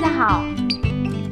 家好，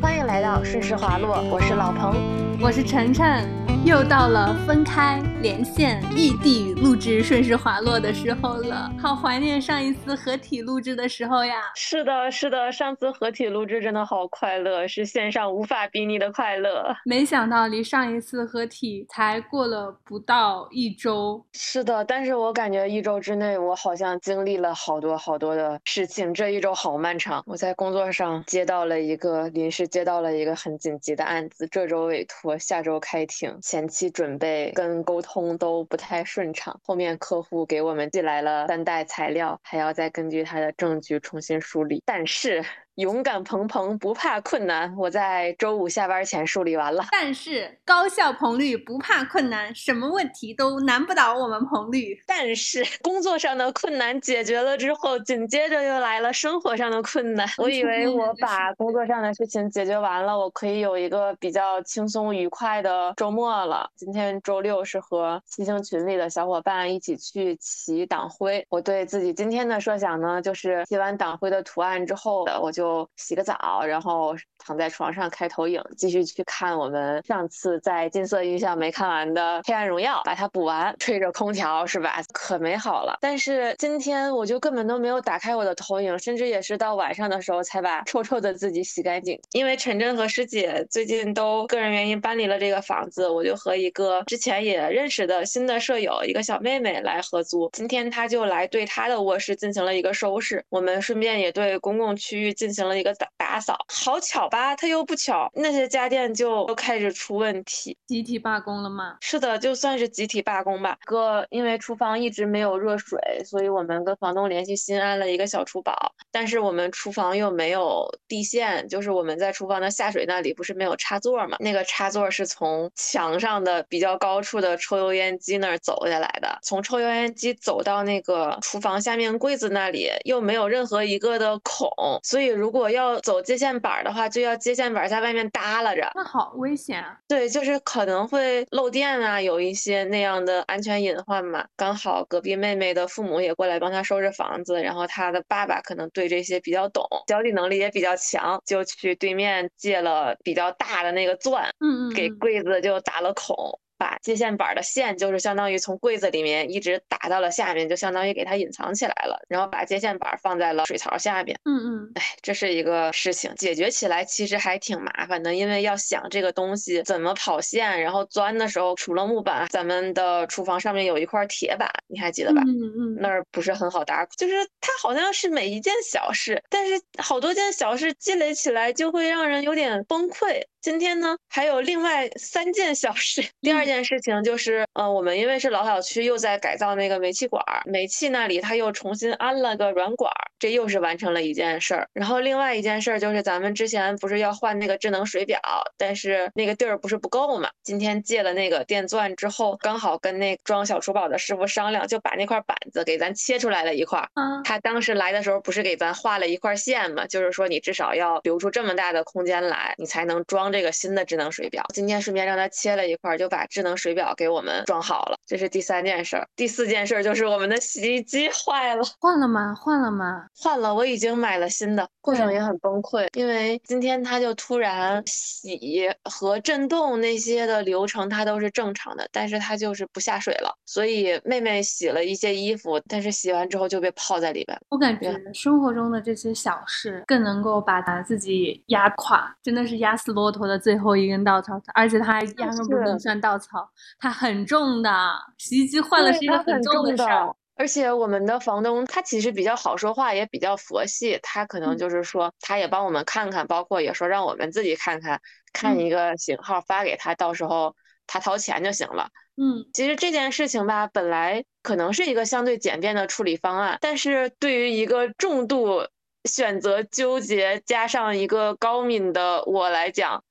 欢迎来到顺势滑落，我是老彭，我是晨晨，又到了分开、连线、异地录制《顺势滑落》的时候了，好怀念上一次合体录制的时候呀！是的，是的，上次合体录制真的好快乐，是线上无法比拟的快乐。没想到离上一次合体才过了不到一周。是的，但是我感觉一周之内，我好像经历了好多好多的事情。这一周好漫长，我在工作上接到了一个临时接到了一个很紧急的案子，这周委托，下周开庭，前前期准备跟沟通都不太顺畅，后面客户给我们寄来了三袋材料，还要再根据他的证据重新梳理，但是。勇敢鹏鹏不怕困难，我在周五下班前梳理完了。但是高效彭绿不怕困难，什么问题都难不倒我们彭绿。但是工作上的困难解决了之后，紧接着又来了生活上的困难。我以为我把工作上的事情解决完了，我可以有一个比较轻松愉快的周末了。今天周六是和骑行群里的小伙伴一起去骑党徽。我对自己今天的设想呢，就是骑完党徽的图案之后，我就。就洗个澡，然后躺在床上开投影，继续去看我们上次在金色印象没看完的《黑暗荣耀》，把它补完。吹着空调是吧？可美好了。但是今天我就根本都没有打开我的投影，甚至也是到晚上的时候才把臭臭的自己洗干净。因为陈真和师姐最近都个人原因搬离了这个房子，我就和一个之前也认识的新的舍友，一个小妹妹来合租。今天她就来对她的卧室进行了一个收拾，我们顺便也对公共区域。进行了一个打打扫，好巧吧？他又不巧，那些家电就开始出问题，集体罢工了吗？是的，就算是集体罢工吧。哥，因为厨房一直没有热水，所以我们跟房东联系新安了一个小厨宝，但是我们厨房又没有地线，就是我们在厨房的下水那里不是没有插座吗？那个插座是从墙上的比较高处的抽油烟机那儿走下来的，从抽油烟机走到那个厨房下面柜子那里又没有任何一个的孔，所以如如果要走接线板的话，就要接线板在外面耷拉着，那好危险啊！对，就是可能会漏电啊，有一些那样的安全隐患嘛。刚好隔壁妹妹的父母也过来帮她收拾房子，然后她的爸爸可能对这些比较懂，交际能力也比较强，就去对面借了比较大的那个钻，嗯嗯，给柜子就打了孔。把接线板的线就是相当于从柜子里面一直打到了下面，就相当于给它隐藏起来了。然后把接线板放在了水槽下面。嗯嗯，哎，这是一个事情，解决起来其实还挺麻烦的，因为要想这个东西怎么跑线，然后钻的时候除了木板，咱们的厨房上面有一块铁板，你还记得吧？嗯嗯，那儿不是很好打，就是它好像是每一件小事，但是好多件小事积累起来就会让人有点崩溃。今天呢，还有另外三件小事。第二件事情就是，呃，我们因为是老小区，又在改造那个煤气管，煤气那里他又重新安了个软管，这又是完成了一件事儿。然后另外一件事儿就是，咱们之前不是要换那个智能水表，但是那个地儿不是不够嘛。今天借了那个电钻之后，刚好跟那装小厨宝的师傅商量，就把那块板子给咱切出来了一块。嗯，他当时来的时候不是给咱画了一块线嘛，就是说你至少要留出这么大的空间来，你才能装。这个新的智能水表，今天顺便让他切了一块，就把智能水表给我们装好了。这是第三件事儿，第四件事儿就是我们的洗衣机坏了，换了吗？换了吗？换了，我已经买了新的，过程也很崩溃，因为今天它就突然洗和震动那些的流程它都是正常的，但是它就是不下水了，所以妹妹洗了一些衣服，但是洗完之后就被泡在里边。我感觉生活中的这些小事更能够把他自己压垮，真的。是压死骆驼的最后一根稻草，而且它压根不能算稻草，它很重的。洗衣机换了是一个很重的事儿。而且我们的房东他其实比较好说话，也比较佛系，他可能就是说，他也帮我们看看，包括也说让我们自己看看，看一个型号发给他，到时候他掏钱就行了。嗯，其实这件事情吧，本来可能是一个相对简便的处理方案，但是对于一个重度。选择纠结，加上一个高敏的我来讲，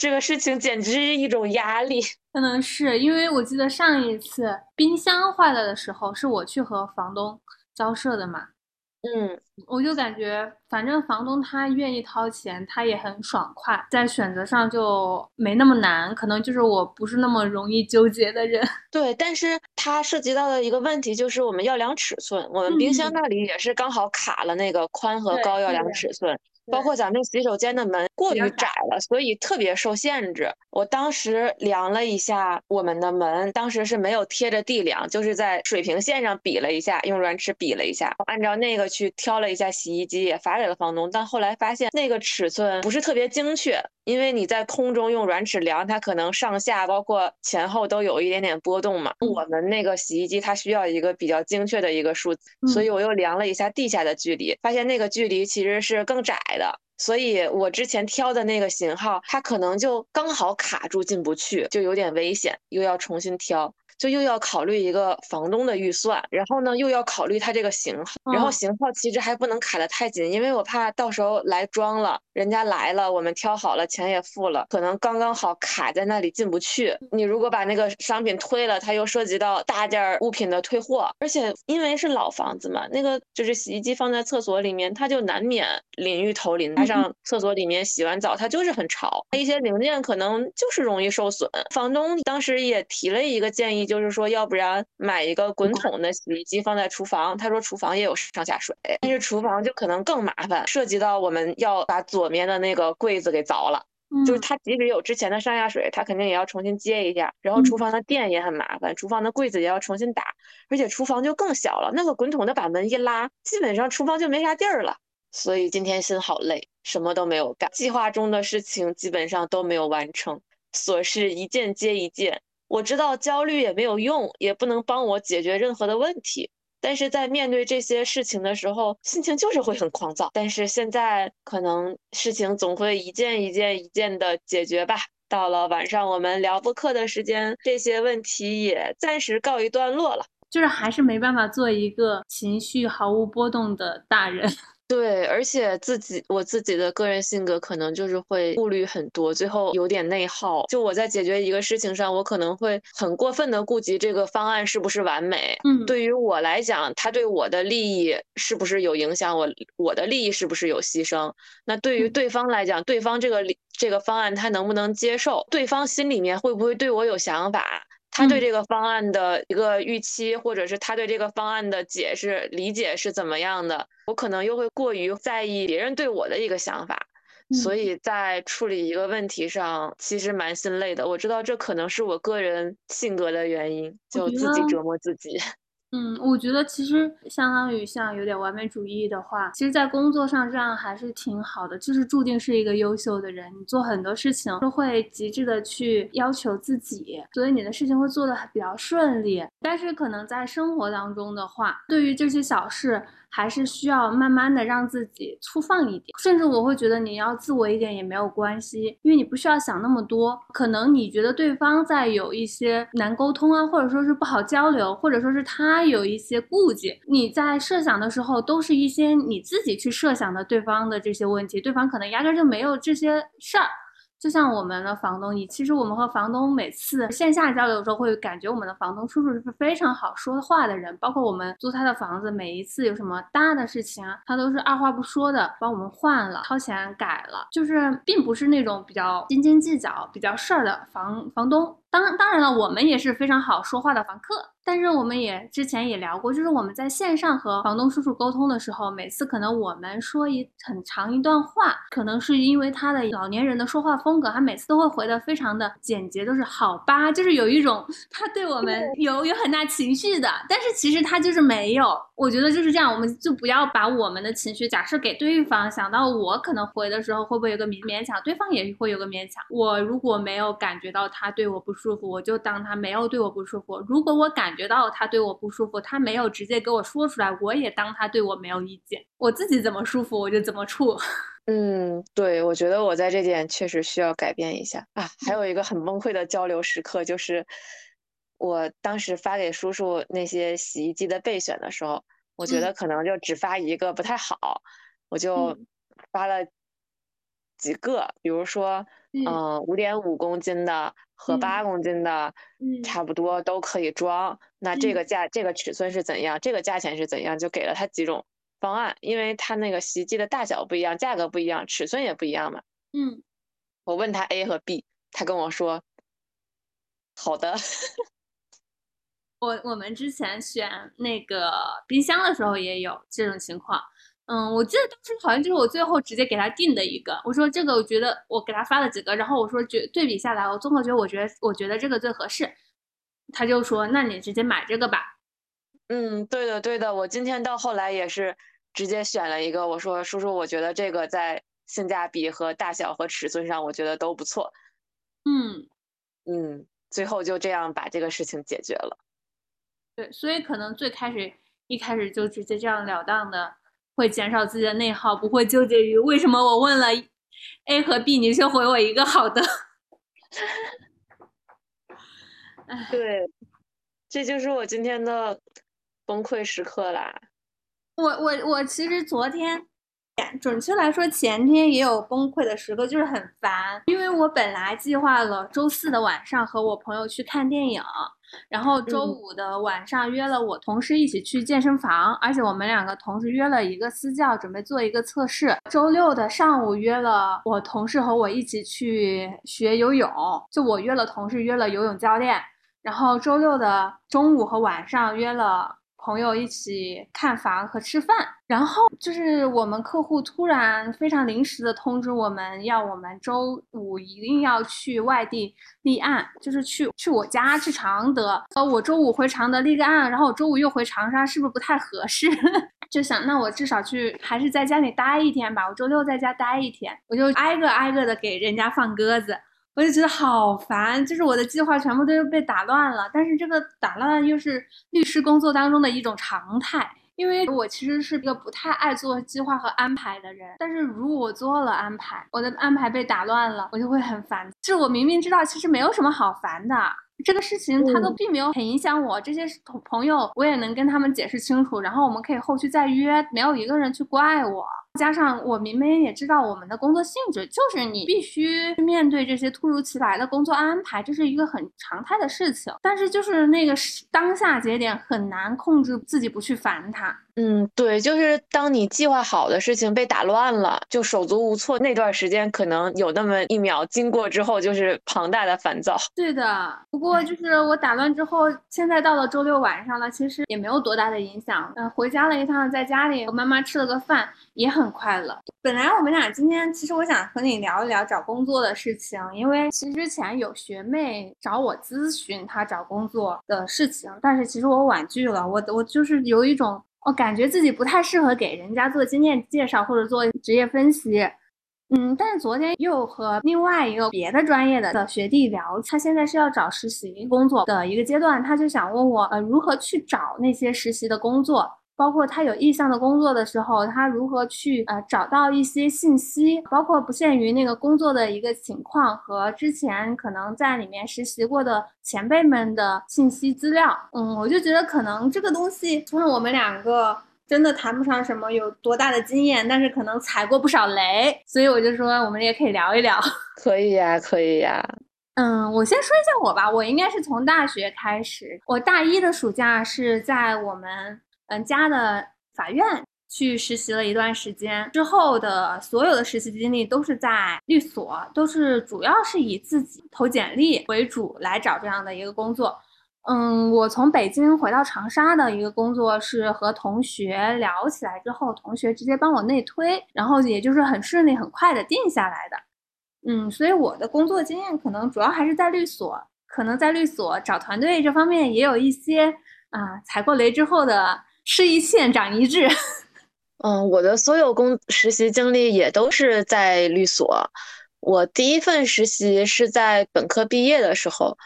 这个事情简直是一种压力。可能是因为我记得上一次冰箱坏了的时候，是我去和房东交涉的嘛。嗯，我就感觉反正房东他愿意掏钱，他也很爽快，在选择上就没那么难。可能就是我不是那么容易纠结的人。对，但是它涉及到的一个问题就是我们要量尺寸，我们冰箱那里也是刚好卡了那个宽和高要量尺寸。包括咱们洗手间的门过于窄了，所以特别受限制。我当时量了一下我们的门，当时是没有贴着地量，就是在水平线上比了一下，用软尺比了一下，按照那个去挑了一下洗衣机，也发给了房东。但后来发现那个尺寸不是特别精确，因为你在空中用软尺量，它可能上下包括前后都有一点点波动嘛。我们那个洗衣机它需要一个比较精确的一个数字，所以我又量了一下地下的距离，发现那个距离其实是更窄。的，所以我之前挑的那个型号，它可能就刚好卡住进不去，就有点危险，又要重新挑。就又要考虑一个房东的预算，然后呢又要考虑它这个型号，然后型号其实还不能卡得太紧，因为我怕到时候来装了，人家来了，我们挑好了，钱也付了，可能刚刚好卡在那里进不去。你如果把那个商品推了，它又涉及到大件物品的退货，而且因为是老房子嘛，那个就是洗衣机放在厕所里面，它就难免淋浴头淋，加上厕所里面洗完澡它就是很潮，一些零件可能就是容易受损。房东当时也提了一个建议。就是说，要不然买一个滚筒的洗衣机放在厨房。他说厨房也有上下水，但是厨房就可能更麻烦，涉及到我们要把左面的那个柜子给凿了。就是它即使有之前的上下水，它肯定也要重新接一下。然后厨房的电也很麻烦，厨房的柜子也要重新打，而且厨房就更小了。那个滚筒的把门一拉，基本上厨房就没啥地儿了。所以今天心好累，什么都没有干，计划中的事情基本上都没有完成，琐事一件接一件。我知道焦虑也没有用，也不能帮我解决任何的问题。但是在面对这些事情的时候，心情就是会很狂躁。但是现在可能事情总会一件一件一件的解决吧。到了晚上我们聊播客的时间，这些问题也暂时告一段落了。就是还是没办法做一个情绪毫无波动的大人。对，而且自己我自己的个人性格可能就是会顾虑很多，最后有点内耗。就我在解决一个事情上，我可能会很过分的顾及这个方案是不是完美。嗯，对于我来讲，它对我的利益是不是有影响？我我的利益是不是有牺牲？那对于对方来讲，对方这个这个方案他能不能接受？对方心里面会不会对我有想法？他对这个方案的一个预期，或者是他对这个方案的解释理解是怎么样的？我可能又会过于在意别人对我的一个想法，所以在处理一个问题上，其实蛮心累的。我知道这可能是我个人性格的原因，就自己折磨自己。嗯，我觉得其实相当于像有点完美主义的话，其实，在工作上这样还是挺好的，就是注定是一个优秀的人。你做很多事情都会极致的去要求自己，所以你的事情会做的比较顺利。但是可能在生活当中的话，对于这些小事。还是需要慢慢的让自己粗放一点，甚至我会觉得你要自我一点也没有关系，因为你不需要想那么多。可能你觉得对方在有一些难沟通啊，或者说是不好交流，或者说是他有一些顾忌，你在设想的时候都是一些你自己去设想的对方的这些问题，对方可能压根就没有这些事儿。就像我们的房东，你其实我们和房东每次线下交流的时候，会感觉我们的房东叔叔是非常好说话的人。包括我们租他的房子，每一次有什么大的事情啊，他都是二话不说的帮我们换了，掏钱改了，就是并不是那种比较斤斤计较、比较事儿的房房东。当当然了，我们也是非常好说话的房客。但是我们也之前也聊过，就是我们在线上和房东叔叔沟通的时候，每次可能我们说一很长一段话，可能是因为他的老年人的说话风格，他每次都会回的非常的简洁，都是好吧，就是有一种他对我们有有很大情绪的。但是其实他就是没有，我觉得就是这样，我们就不要把我们的情绪假设给对方，想到我可能回的时候会不会有个勉勉强，对方也会有个勉强。我如果没有感觉到他对我不舒服，我就当他没有对我不舒服。如果我感感觉到他对我不舒服，他没有直接给我说出来，我也当他对我没有意见，我自己怎么舒服我就怎么处。嗯，对，我觉得我在这点确实需要改变一下啊。还有一个很崩溃的交流时刻，就是我当时发给叔叔那些洗衣机的备选的时候，我觉得可能就只发一个不太好，我就发了几个，比如说。嗯，五点五公斤的和八公斤的，嗯差不多都可以装。那这个价，这个尺寸是怎样？这个价钱是怎样？就给了他几种方案，因为他那个洗衣机的大小不一样，价格不一样，尺寸也不一样嘛。嗯，我问他 A 和 B，他跟我说好的。我我们之前选那个冰箱的时候也有这种情况。嗯，我记得当时好像就是我最后直接给他定的一个，我说这个我觉得我给他发了几个，然后我说觉对比下来，我综合觉得我觉得我觉得这个最合适，他就说那你直接买这个吧。嗯，对的对的，我今天到后来也是直接选了一个，我说叔叔，我觉得这个在性价比和大小和尺寸上，我觉得都不错。嗯嗯，最后就这样把这个事情解决了。对，所以可能最开始一开始就直接这样了当的。会减少自己的内耗，不会纠结于为什么我问了 A 和 B，你却回我一个好的。对，这就是我今天的崩溃时刻啦。我我我其实昨天，准确来说前天也有崩溃的时刻，就是很烦，因为我本来计划了周四的晚上和我朋友去看电影。然后周五的晚上约了我同事一起去健身房，而且我们两个同时约了一个私教，准备做一个测试。周六的上午约了我同事和我一起去学游泳，就我约了同事约了游泳教练。然后周六的中午和晚上约了。朋友一起看房和吃饭，然后就是我们客户突然非常临时的通知我们要我们周五一定要去外地立案，就是去去我家去常德，呃，我周五回常德立个案，然后我周五又回长沙，是不是不太合适？就想那我至少去还是在家里待一天吧，我周六在家待一天，我就挨个挨个的给人家放鸽子。我就觉得好烦，就是我的计划全部都被打乱了。但是这个打乱又是律师工作当中的一种常态，因为我其实是一个不太爱做计划和安排的人。但是如果我做了安排，我的安排被打乱了，我就会很烦。就是我明明知道其实没有什么好烦的，这个事情他都并没有很影响我。这些朋朋友我也能跟他们解释清楚，然后我们可以后续再约，没有一个人去怪我。加上我明明也知道我们的工作性质，就是你必须面对这些突如其来的工作安排，这是一个很常态的事情。但是就是那个当下节点很难控制自己不去烦他。嗯，对，就是当你计划好的事情被打乱了，就手足无措那段时间，可能有那么一秒经过之后，就是庞大的烦躁。对的，不过就是我打乱之后，现在到了周六晚上了，其实也没有多大的影响。嗯，回家了一趟，在家里和妈妈吃了个饭，也很很快乐。本来我们俩今天，其实我想和你聊一聊找工作的事情，因为其实之前有学妹找我咨询她找工作的事情，但是其实我婉拒了。我我就是有一种。我感觉自己不太适合给人家做经验介绍或者做职业分析，嗯，但是昨天又和另外一个别的专业的的学弟聊，他现在是要找实习工作的一个阶段，他就想问我，呃，如何去找那些实习的工作。包括他有意向的工作的时候，他如何去呃找到一些信息，包括不限于那个工作的一个情况和之前可能在里面实习过的前辈们的信息资料。嗯，我就觉得可能这个东西，除了我们两个真的谈不上什么有多大的经验，但是可能踩过不少雷，所以我就说我们也可以聊一聊。可以呀，可以呀。嗯，我先说一下我吧，我应该是从大学开始，我大一的暑假是在我们。嗯，家的法院去实习了一段时间之后的所有的实习经历都是在律所，都是主要是以自己投简历为主来找这样的一个工作。嗯，我从北京回到长沙的一个工作是和同学聊起来之后，同学直接帮我内推，然后也就是很顺利很快的定下来的。嗯，所以我的工作经验可能主要还是在律所，可能在律所找团队这方面也有一些啊踩过雷之后的。吃一堑长一智。嗯，我的所有工实习经历也都是在律所。我第一份实习是在本科毕业的时候，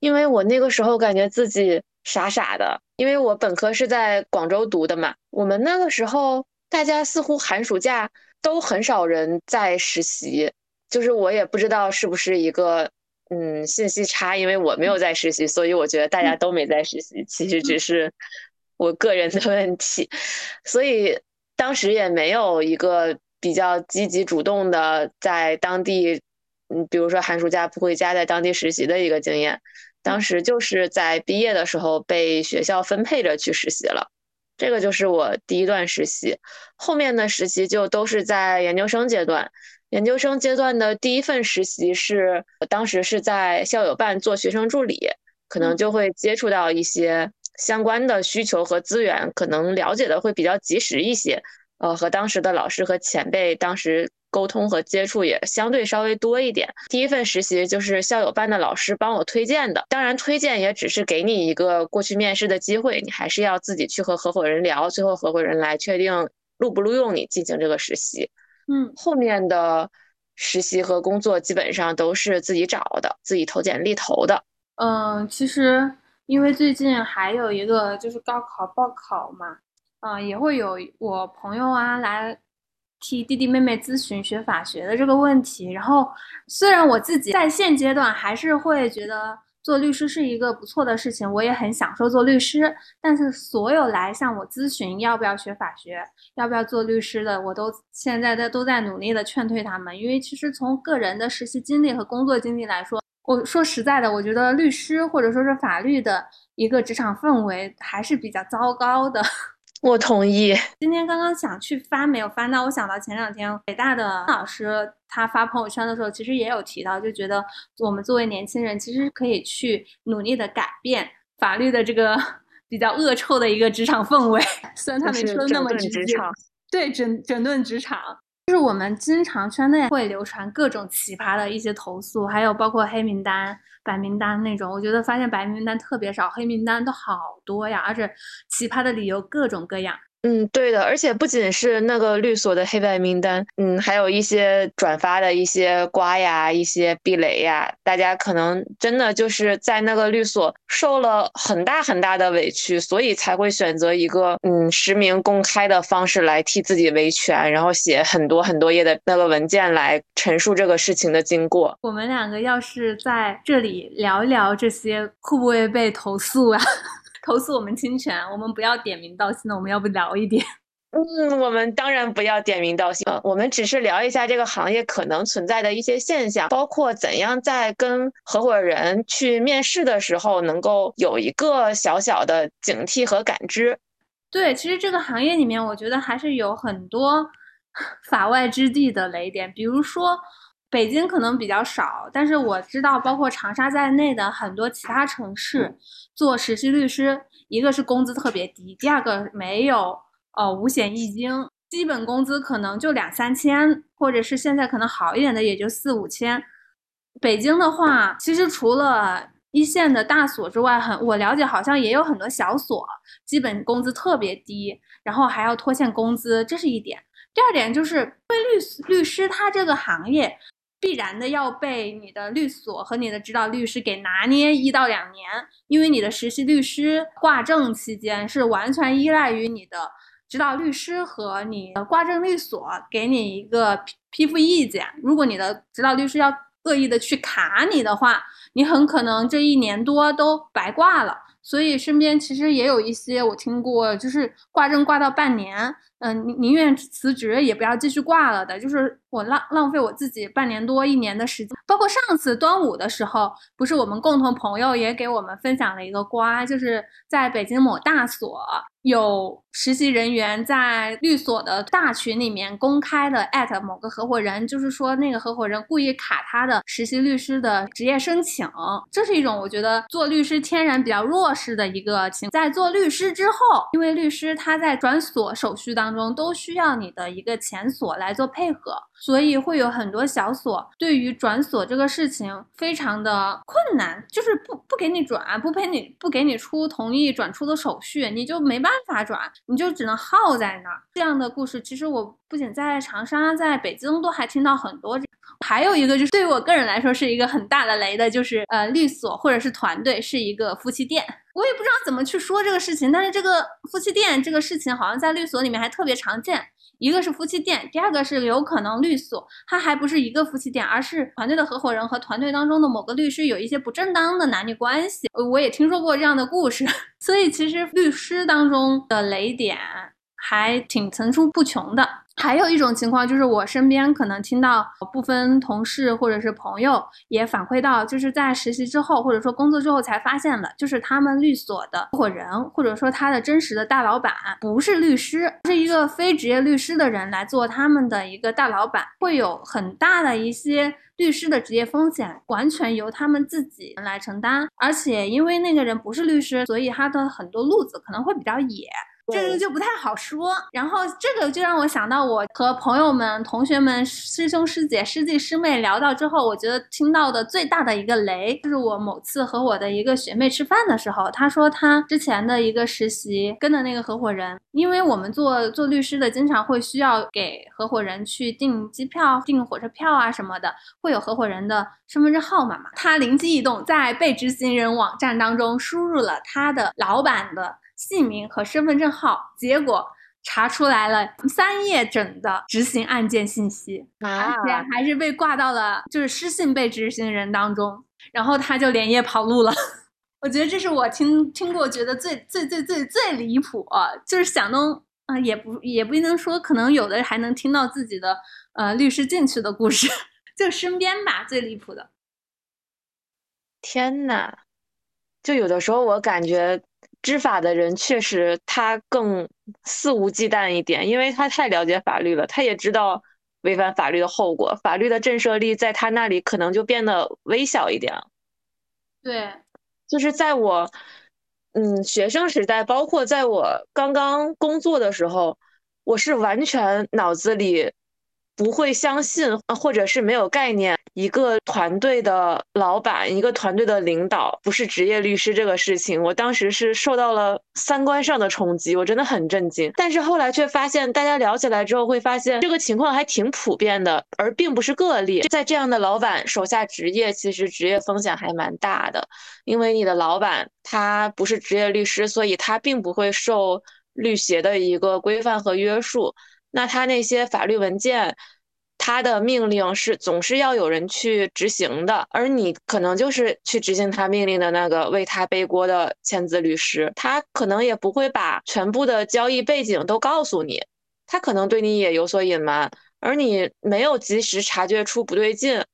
因为我那个时候感觉自己傻傻的，因为我本科是在广州读的嘛。我们那个时候大家似乎寒暑假都很少人在实习，就是我也不知道是不是一个嗯信息差，因为我没有在实习，所以我觉得大家都没在实习，其实只是。我个人的问题，所以当时也没有一个比较积极主动的在当地，嗯，比如说寒暑假不回家，在当地实习的一个经验。当时就是在毕业的时候被学校分配着去实习了。这个就是我第一段实习，后面的实习就都是在研究生阶段。研究生阶段的第一份实习是，当时是在校友办做学生助理，可能就会接触到一些相关的需求和资源，可能了解的会比较及时一些。呃，和当时的老师和前辈当时沟通和接触也相对稍微多一点。第一份实习就是校友办的老师帮我推荐的，当然推荐也只是给你一个过去面试的机会，你还是要自己去和合伙人聊，最后合伙人来确定录不录用你进行这个实习。嗯，后面的实习和工作基本上都是自己找的，自己投简历投的。嗯，其实因为最近还有一个就是高考报考嘛。嗯，也会有我朋友啊来替弟弟妹妹咨询学法学的这个问题。然后，虽然我自己在现阶段还是会觉得做律师是一个不错的事情，我也很享受做律师。但是，所有来向我咨询要不要学法学、要不要做律师的，我都现在在都在努力的劝退他们。因为其实从个人的实习经历和工作经历来说，我说实在的，我觉得律师或者说是法律的一个职场氛围还是比较糟糕的。我同意。今天刚刚想去翻，没有翻到。我想到前两天北大的老师他发朋友圈的时候，其实也有提到，就觉得我们作为年轻人，其实可以去努力的改变法律的这个 比较恶臭的一个职场氛围。虽然他没说那么直接，对整整顿职场，就是我们经常圈内会流传各种奇葩的一些投诉，还有包括黑名单。白名单那种，我觉得发现白名单特别少，黑名单都好多呀，而且奇葩的理由各种各样。嗯，对的，而且不仅是那个律所的黑白名单，嗯，还有一些转发的一些瓜呀、一些避雷呀，大家可能真的就是在那个律所受了很大很大的委屈，所以才会选择一个嗯实名公开的方式来替自己维权，然后写很多很多页的那个文件来陈述这个事情的经过。我们两个要是在这里聊一聊这些，会不会被投诉啊？投诉我们侵权，我们不要点名道姓的，我们要不聊一点？嗯，我们当然不要点名道姓，我们只是聊一下这个行业可能存在的一些现象，包括怎样在跟合伙人去面试的时候能够有一个小小的警惕和感知。对，其实这个行业里面，我觉得还是有很多 法外之地的雷点，比如说。北京可能比较少，但是我知道，包括长沙在内的很多其他城市做实习律师，一个是工资特别低，第二个没有呃五险一金，基本工资可能就两三千，或者是现在可能好一点的也就四五千。北京的话，其实除了一线的大所之外，很我了解好像也有很多小所，基本工资特别低，然后还要拖欠工资，这是一点。第二点就是，因为律律师他这个行业。必然的要被你的律所和你的指导律师给拿捏一到两年，因为你的实习律师挂证期间是完全依赖于你的指导律师和你的挂证律所给你一个批批复意见。如果你的指导律师要恶意的去卡你的话，你很可能这一年多都白挂了。所以身边其实也有一些我听过，就是挂证挂到半年。嗯，宁宁愿辞职也不要继续挂了的，就是我浪浪费我自己半年多一年的时间。包括上次端午的时候，不是我们共同朋友也给我们分享了一个瓜，就是在北京某大所有实习人员在律所的大群里面公开的艾特某个合伙人，就是说那个合伙人故意卡他的实习律师的职业申请，这是一种我觉得做律师天然比较弱势的一个情。在做律师之后，因为律师他在转所手续当。中都需要你的一个前所来做配合，所以会有很多小所对于转所这个事情非常的困难，就是不不给你转，不陪你不给你出同意转出的手续，你就没办法转，你就只能耗在那儿。这样的故事其实我不仅在长沙，在北京都还听到很多。还有一个就是对于我个人来说是一个很大的雷的，就是呃律所或者是团队是一个夫妻店。我也不知道怎么去说这个事情，但是这个夫妻店这个事情好像在律所里面还特别常见。一个是夫妻店，第二个是有可能律所它还不是一个夫妻店，而是团队的合伙人和团队当中的某个律师有一些不正当的男女关系。我也听说过这样的故事，所以其实律师当中的雷点还挺层出不穷的。还有一种情况就是，我身边可能听到部分同事或者是朋友也反馈到，就是在实习之后或者说工作之后才发现了，就是他们律所的合伙人或者说他的真实的大老板不是律师，是一个非职业律师的人来做他们的一个大老板，会有很大的一些律师的职业风险，完全由他们自己来承担。而且因为那个人不是律师，所以他的很多路子可能会比较野。这个就不太好说，然后这个就让我想到我和朋友们、同学们、师兄师姐、师弟师妹聊到之后，我觉得听到的最大的一个雷，就是我某次和我的一个学妹吃饭的时候，她说她之前的一个实习跟的那个合伙人，因为我们做做律师的，经常会需要给合伙人去订机票、订火车票啊什么的，会有合伙人的身份证号码嘛，他灵机一动，在被执行人网站当中输入了他的老板的。姓名和身份证号，结果查出来了三页整的执行案件信息，而且还是被挂到了就是失信被执行人当中，然后他就连夜跑路了。我觉得这是我听听过觉得最最最最最离谱，就是想都啊也不也不一定说，可能有的还能听到自己的呃律师进去的故事，就身边吧最离谱的。天呐，就有的时候我感觉。知法的人确实他更肆无忌惮一点，因为他太了解法律了，他也知道违反法律的后果，法律的震慑力在他那里可能就变得微小一点。对，就是在我嗯学生时代，包括在我刚刚工作的时候，我是完全脑子里。不会相信，或者是没有概念，一个团队的老板，一个团队的领导不是职业律师这个事情，我当时是受到了三观上的冲击，我真的很震惊。但是后来却发现，大家聊起来之后会发现，这个情况还挺普遍的，而并不是个例。在这样的老板手下执业，其实职业风险还蛮大的，因为你的老板他不是职业律师，所以他并不会受律协的一个规范和约束。那他那些法律文件，他的命令是总是要有人去执行的，而你可能就是去执行他命令的那个为他背锅的签字律师，他可能也不会把全部的交易背景都告诉你，他可能对你也有所隐瞒，而你没有及时察觉出不对劲。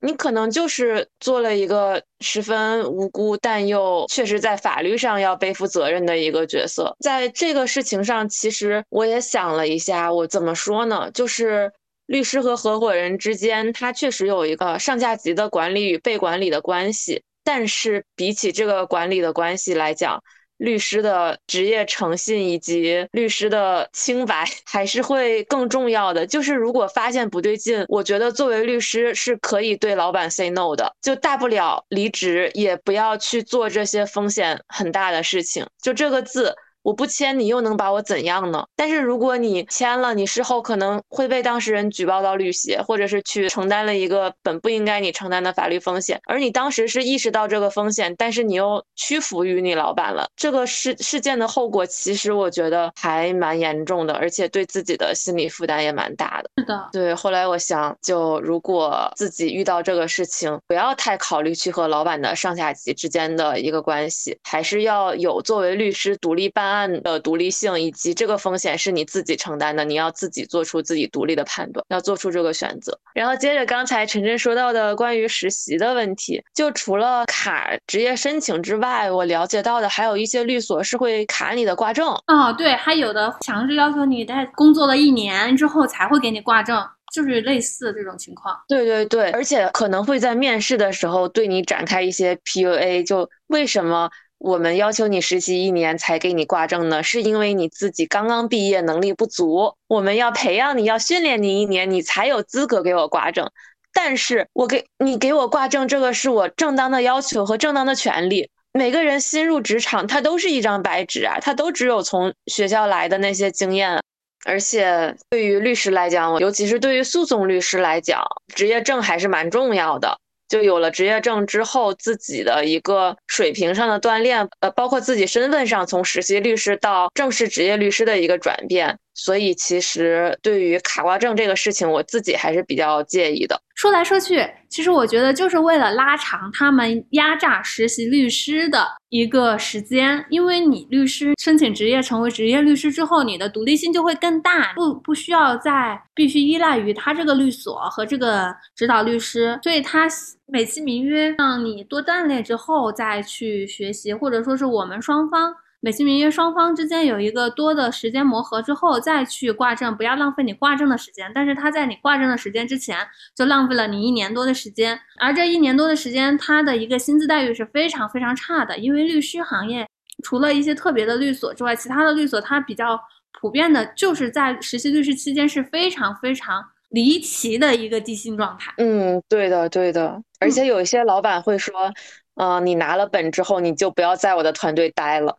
你可能就是做了一个十分无辜，但又确实在法律上要背负责任的一个角色。在这个事情上，其实我也想了一下，我怎么说呢？就是律师和合伙人之间，他确实有一个上下级的管理与被管理的关系，但是比起这个管理的关系来讲，律师的职业诚信以及律师的清白 还是会更重要的。就是如果发现不对劲，我觉得作为律师是可以对老板 say no 的，就大不了离职，也不要去做这些风险很大的事情。就这个字。我不签，你又能把我怎样呢？但是如果你签了，你事后可能会被当事人举报到律协，或者是去承担了一个本不应该你承担的法律风险。而你当时是意识到这个风险，但是你又屈服于你老板了。这个事事件的后果，其实我觉得还蛮严重的，而且对自己的心理负担也蛮大的。是的，对。后来我想，就如果自己遇到这个事情，不要太考虑去和老板的上下级之间的一个关系，还是要有作为律师独立办。案的独立性以及这个风险是你自己承担的，你要自己做出自己独立的判断，要做出这个选择。然后接着刚才晨晨说到的关于实习的问题，就除了卡职业申请之外，我了解到的还有一些律所是会卡你的挂证。哦，对，还有的强制要求你在工作了一年之后才会给你挂证，就是类似这种情况。对对对，而且可能会在面试的时候对你展开一些 PUA，就为什么？我们要求你实习一年才给你挂证呢，是因为你自己刚刚毕业，能力不足。我们要培养你，要训练你一年，你才有资格给我挂证。但是我给你给我挂证，这个是我正当的要求和正当的权利。每个人新入职场，他都是一张白纸啊，他都只有从学校来的那些经验。而且对于律师来讲，尤其是对于诉讼律师来讲，职业证还是蛮重要的。就有了职业证之后，自己的一个水平上的锻炼，呃，包括自己身份上从实习律师到正式职业律师的一个转变。所以其实对于卡挂证这个事情，我自己还是比较介意的。说来说去，其实我觉得就是为了拉长他们压榨实习律师的一个时间，因为你律师申请执业成为职业律师之后，你的独立性就会更大，不不需要再必须依赖于他这个律所和这个指导律师，所以他美其名曰让你多锻炼之后再去学习，或者说是我们双方。美其名曰双方之间有一个多的时间磨合之后再去挂证，不要浪费你挂证的时间。但是他在你挂证的时间之前就浪费了你一年多的时间，而这一年多的时间，他的一个薪资待遇是非常非常差的。因为律师行业除了一些特别的律所之外，其他的律所它比较普遍的就是在实习律师期间是非常非常离奇的一个低薪状态。嗯，对的，对的。而且有一些老板会说，嗯，你拿了本之后，你就不要在我的团队待了。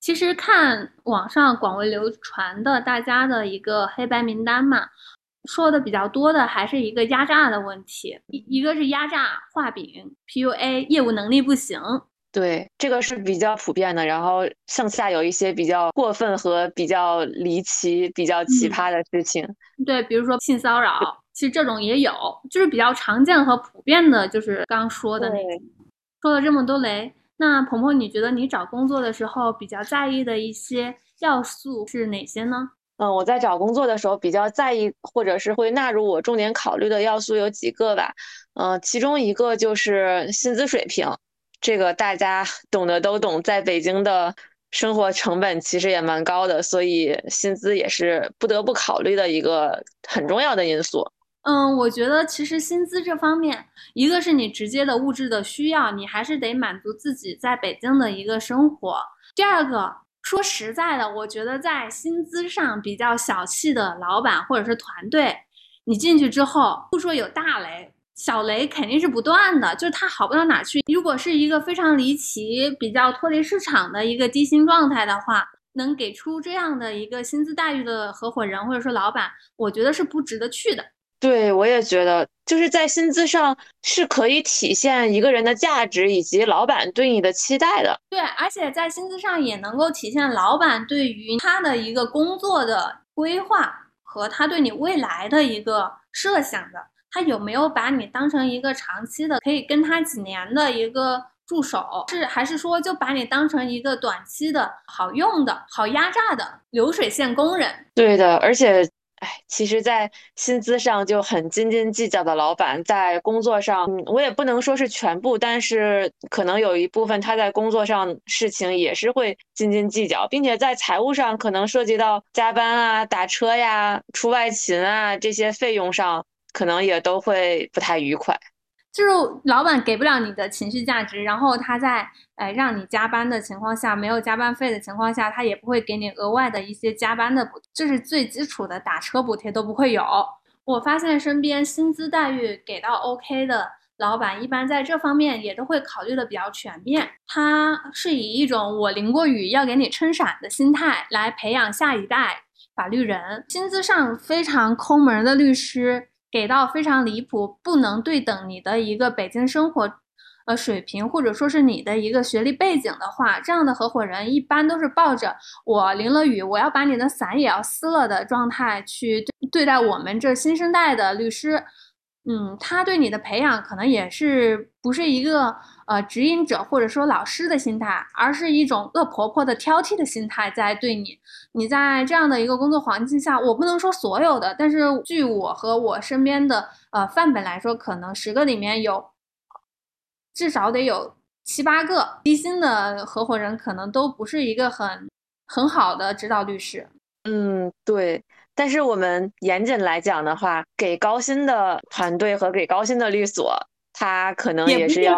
其实看网上广为流传的大家的一个黑白名单嘛，说的比较多的还是一个压榨的问题，一一个是压榨画饼 PUA，业务能力不行，对，这个是比较普遍的。然后剩下有一些比较过分和比较离奇、比较奇葩的事情，对，比如说性骚扰，其实这种也有，就是比较常见和普遍的，就是刚说的那个。说了这么多雷。那鹏鹏，你觉得你找工作的时候比较在意的一些要素是哪些呢？嗯，我在找工作的时候比较在意，或者是会纳入我重点考虑的要素有几个吧。嗯，其中一个就是薪资水平，这个大家 懂的都懂，在北京的生活成本其实也蛮高的，所以薪资也是不得不考虑的一个很重要的因素。嗯，我觉得其实薪资这方面，一个是你直接的物质的需要，你还是得满足自己在北京的一个生活。第二个，说实在的，我觉得在薪资上比较小气的老板或者是团队，你进去之后，不说有大雷，小雷肯定是不断的，就是他好不到哪去。如果是一个非常离奇、比较脱离市场的一个低薪状态的话，能给出这样的一个薪资待遇的合伙人或者说老板，我觉得是不值得去的。对，我也觉得，就是在薪资上是可以体现一个人的价值以及老板对你的期待的。对，而且在薪资上也能够体现老板对于他的一个工作的规划和他对你未来的一个设想的。他有没有把你当成一个长期的可以跟他几年的一个助手，是还是说就把你当成一个短期的好用的好压榨的流水线工人？对的，而且。哎，其实，在薪资上就很斤斤计较的老板，在工作上，嗯我也不能说是全部，但是可能有一部分他在工作上事情也是会斤斤计较，并且在财务上可能涉及到加班啊、打车呀、出外勤啊这些费用上，可能也都会不太愉快。就是老板给不了你的情绪价值，然后他在呃让你加班的情况下，没有加班费的情况下，他也不会给你额外的一些加班的补，这是最基础的打车补贴都不会有。我发现身边薪资待遇给到 OK 的老板，一般在这方面也都会考虑的比较全面。他是以一种我淋过雨要给你撑伞的心态来培养下一代法律人，薪资上非常抠门的律师。给到非常离谱，不能对等你的一个北京生活，呃水平，或者说是你的一个学历背景的话，这样的合伙人一般都是抱着我淋了雨，我要把你的伞也要撕了的状态去对待我们这新生代的律师。嗯，他对你的培养可能也是不是一个呃指引者或者说老师的心态，而是一种恶婆婆的挑剔的心态在对你。你在这样的一个工作环境下，我不能说所有的，但是据我和我身边的呃范本来说，可能十个里面有至少得有七八个低薪的合伙人，可能都不是一个很很好的指导律师。嗯，对。但是我们严谨来讲的话，给高薪的团队和给高薪的律所，他可能也是要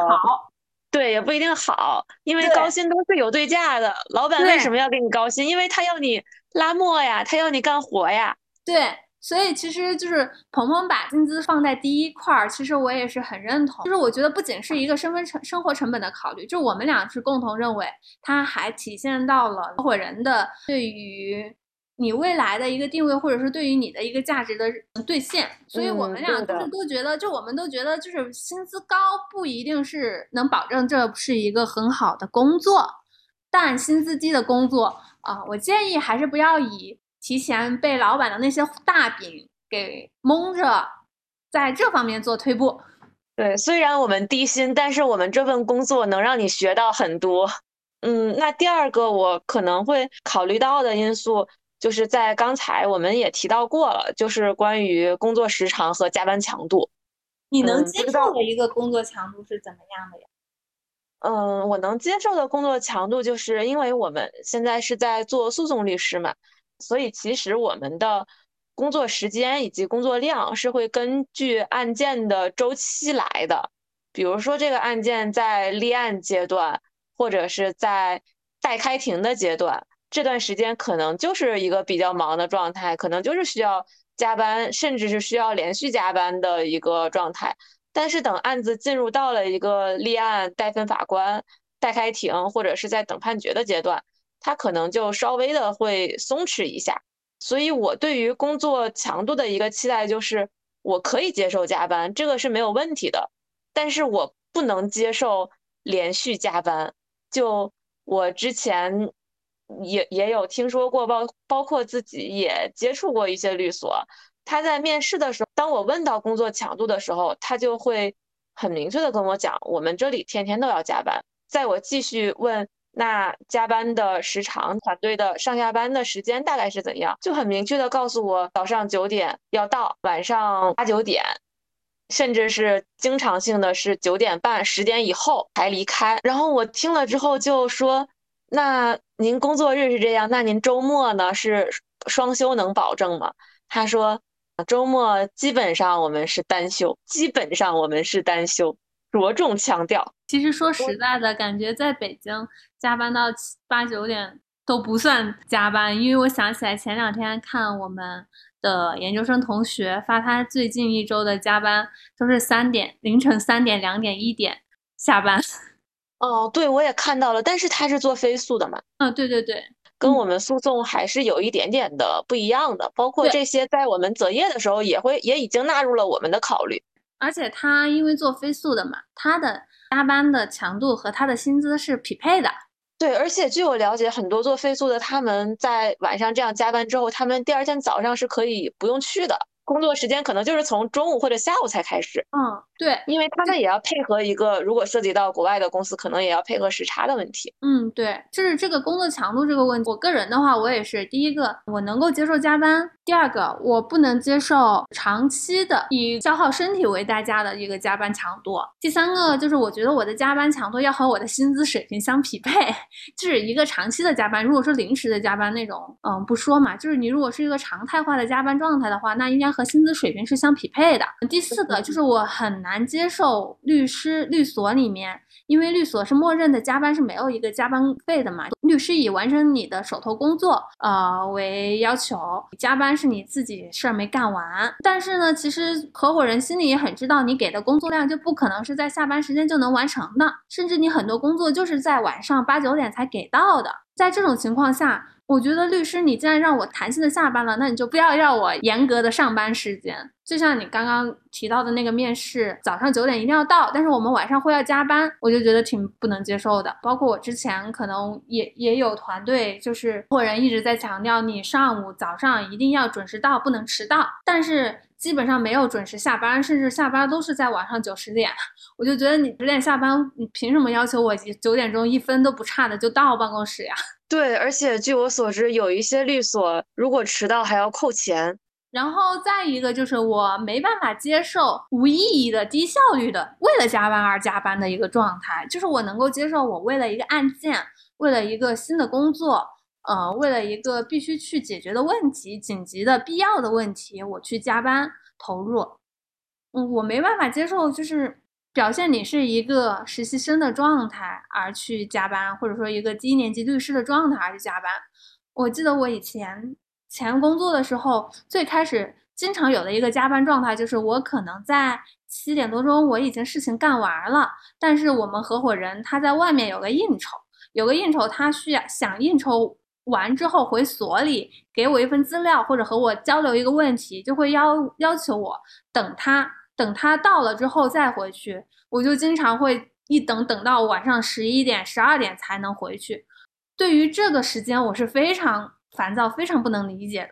对，也不一定好，因为高薪都是有对价的。老板为什么要给你高薪？因为他要你拉磨呀，他要你干活呀。对，所以其实就是鹏鹏把薪资放在第一块儿，其实我也是很认同。就是我觉得不仅是一个身份成生活成本的考虑，就我们俩是共同认为，它还体现到了合伙人的对于。你未来的一个定位，或者是对于你的一个价值的兑现，所以我们俩都是都觉得，就我们都觉得，就是薪资高不一定是能保证这是一个很好的工作，但薪资低的工作啊，我建议还是不要以提前被老板的那些大饼给蒙着，在这方面做退步。对，虽然我们低薪，但是我们这份工作能让你学到很多。嗯，那第二个我可能会考虑到的因素，就是在刚才我们也提到过了，就是关于工作时长和加班强度。你能接受的一个工作强度是怎么样的呀？嗯，我能接受的工作强度，就是因为我们现在是在做诉讼律师嘛，所以其实我们的工作时间以及工作量是会根据案件的周期来的。比如说这个案件在立案阶段，或者是在待开庭的阶段，这段时间可能就是一个比较忙的状态，可能就是需要加班，甚至是需要连续加班的一个状态。但是等案子进入到了一个立案、待分法官、待开庭，或者是在等判决的阶段，他可能就稍微的会松弛一下。所以我对于工作强度的一个期待就是，我可以接受加班，这个是没有问题的。但是我不能接受连续加班。就我之前也也有听说过，包包括自己也接触过一些律所。他在面试的时候，当我问到工作强度的时候，他就会很明确的跟我讲，我们这里天天都要加班。在我继续问那加班的时长、团队的上下班的时间大概是怎样，就很明确的告诉我，早上九点要到，晚上八九点，甚至是经常性的是九点半、十点以后才离开。然后我听了之后就说，那您工作日是这样，那您周末呢是双休能保证吗？他说。周末基本上我们是单休，基本上我们是单休，着重强调。其实说实在的，感觉在北京加班到七八九点都不算加班，因为我想起来前两天看我们的研究生同学发，他最近一周的加班都是三点凌晨三点、两点、一点下班。哦，对，我也看到了，但是他是做飞速的嘛？嗯，对对对。跟我们诉讼还是有一点点的不一样的，包括这些在我们择业的时候也会也已经纳入了我们的考虑。而且他因为做飞速的嘛，他的加班的强度和他的薪资是匹配的。对，而且据我了解，很多做飞速的他们在晚上这样加班之后，他们第二天早上是可以不用去的。工作时间可能就是从中午或者下午才开始。嗯，对，因为他们也要配合一个，如果涉及到国外的公司，可能也要配合时差的问题。嗯，对，就是这个工作强度这个问题。我个人的话，我也是第一个，我能够接受加班；第二个，我不能接受长期的以消耗身体为代价的一个加班强度；第三个就是我觉得我的加班强度要和我的薪资水平相匹配。就是一个长期的加班，如果说临时的加班那种，嗯，不说嘛，就是你如果是一个常态化的加班状态的话，那应该和薪资水平是相匹配的。第四个就是我很难难接受律师律所里面，因为律所是默认的加班是没有一个加班费的嘛。律师以完成你的手头工作呃为要求，加班是你自己事儿没干完。但是呢，其实合伙人心里也很知道，你给的工作量就不可能是在下班时间就能完成的，甚至你很多工作就是在晚上八九点才给到的。在这种情况下。我觉得律师，你既然让我弹性的下班了，那你就不要让我严格的上班时间。就像你刚刚提到的那个面试，早上九点一定要到，但是我们晚上会要加班，我就觉得挺不能接受的。包括我之前可能也也有团队，就是或人一直在强调你上午早上一定要准时到，不能迟到，但是基本上没有准时下班，甚至下班都是在晚上九十点。我就觉得你十点下班，你凭什么要求我九点钟一分都不差的就到办公室呀？对，而且据我所知，有一些律所如果迟到还要扣钱。然后再一个就是我没办法接受无意义的、低效率的为了加班而加班的一个状态。就是我能够接受我为了一个案件、为了一个新的工作、呃，为了一个必须去解决的问题、紧急的必要的问题，我去加班投入。嗯，我没办法接受就是。表现你是一个实习生的状态而去加班，或者说一个低年级律师的状态而去加班。我记得我以前前工作的时候，最开始经常有的一个加班状态，就是我可能在七点多钟我已经事情干完了，但是我们合伙人他在外面有个应酬，有个应酬他需要想应酬完之后回所里给我一份资料或者和我交流一个问题，就会要要求我等他。等他到了之后再回去，我就经常会一等等到晚上十一点、十二点才能回去。对于这个时间，我是非常烦躁，非常不能理解的。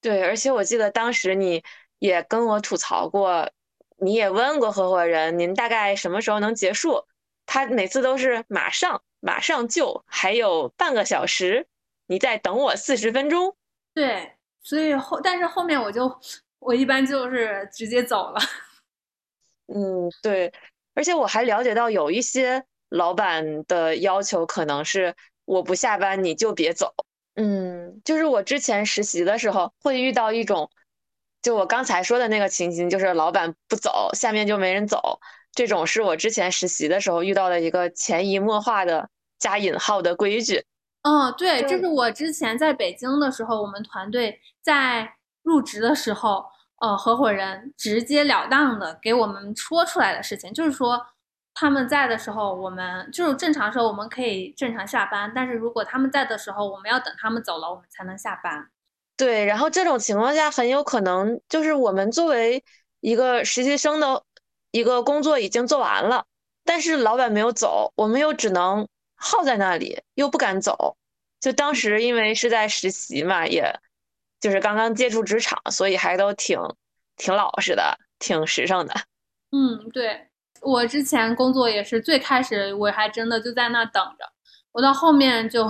对，而且我记得当时你也跟我吐槽过，你也问过合伙人，您大概什么时候能结束？他每次都是马上，马上就，还有半个小时，你再等我四十分钟。对，所以后，但是后面我就，我一般就是直接走了。嗯，对，而且我还了解到有一些老板的要求可能是我不下班你就别走。嗯，就是我之前实习的时候会遇到一种，就我刚才说的那个情形，就是老板不走，下面就没人走。这种是我之前实习的时候遇到的一个潜移默化的加引号的规矩。嗯，对，这是我之前在北京的时候，我们团队在入职的时候，呃，合伙人直截了当的给我们说出来的事情，就是说他们在的时候，我们就是正常时候我们可以正常下班，但是如果他们在的时候，我们要等他们走了，我们才能下班。对，然后这种情况下很有可能就是我们作为一个实习生的。一个工作已经做完了，但是老板没有走，我们又只能耗在那里，又不敢走。就当时因为是在实习嘛，也就是刚刚接触职场，所以还都挺挺老实的，挺实诚的。嗯，对我之前工作也是，最开始我还真的就在那等着，我到后面就。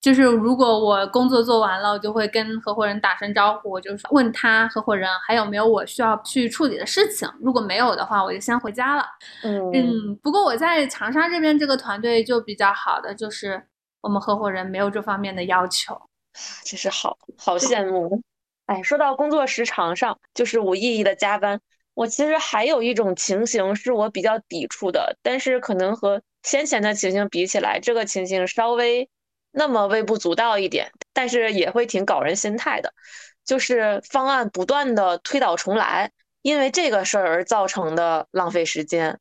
就是如果我工作做完了，我就会跟合伙人打声招呼，就是问他合伙人还有没有我需要去处理的事情。如果没有的话，我就先回家了。嗯，不过我在长沙这边这个团队就比较好的，就是我们合伙人没有这方面的要求，真是好好羡慕。哎，说到工作时长上，就是无意义的加班。我其实还有一种情形是我比较抵触的，但是可能和先前的情形比起来，这个情形稍微。那么微不足道一点，但是也会挺搞人心态的，就是方案不断的推倒重来，因为这个事儿而造成的浪费时间，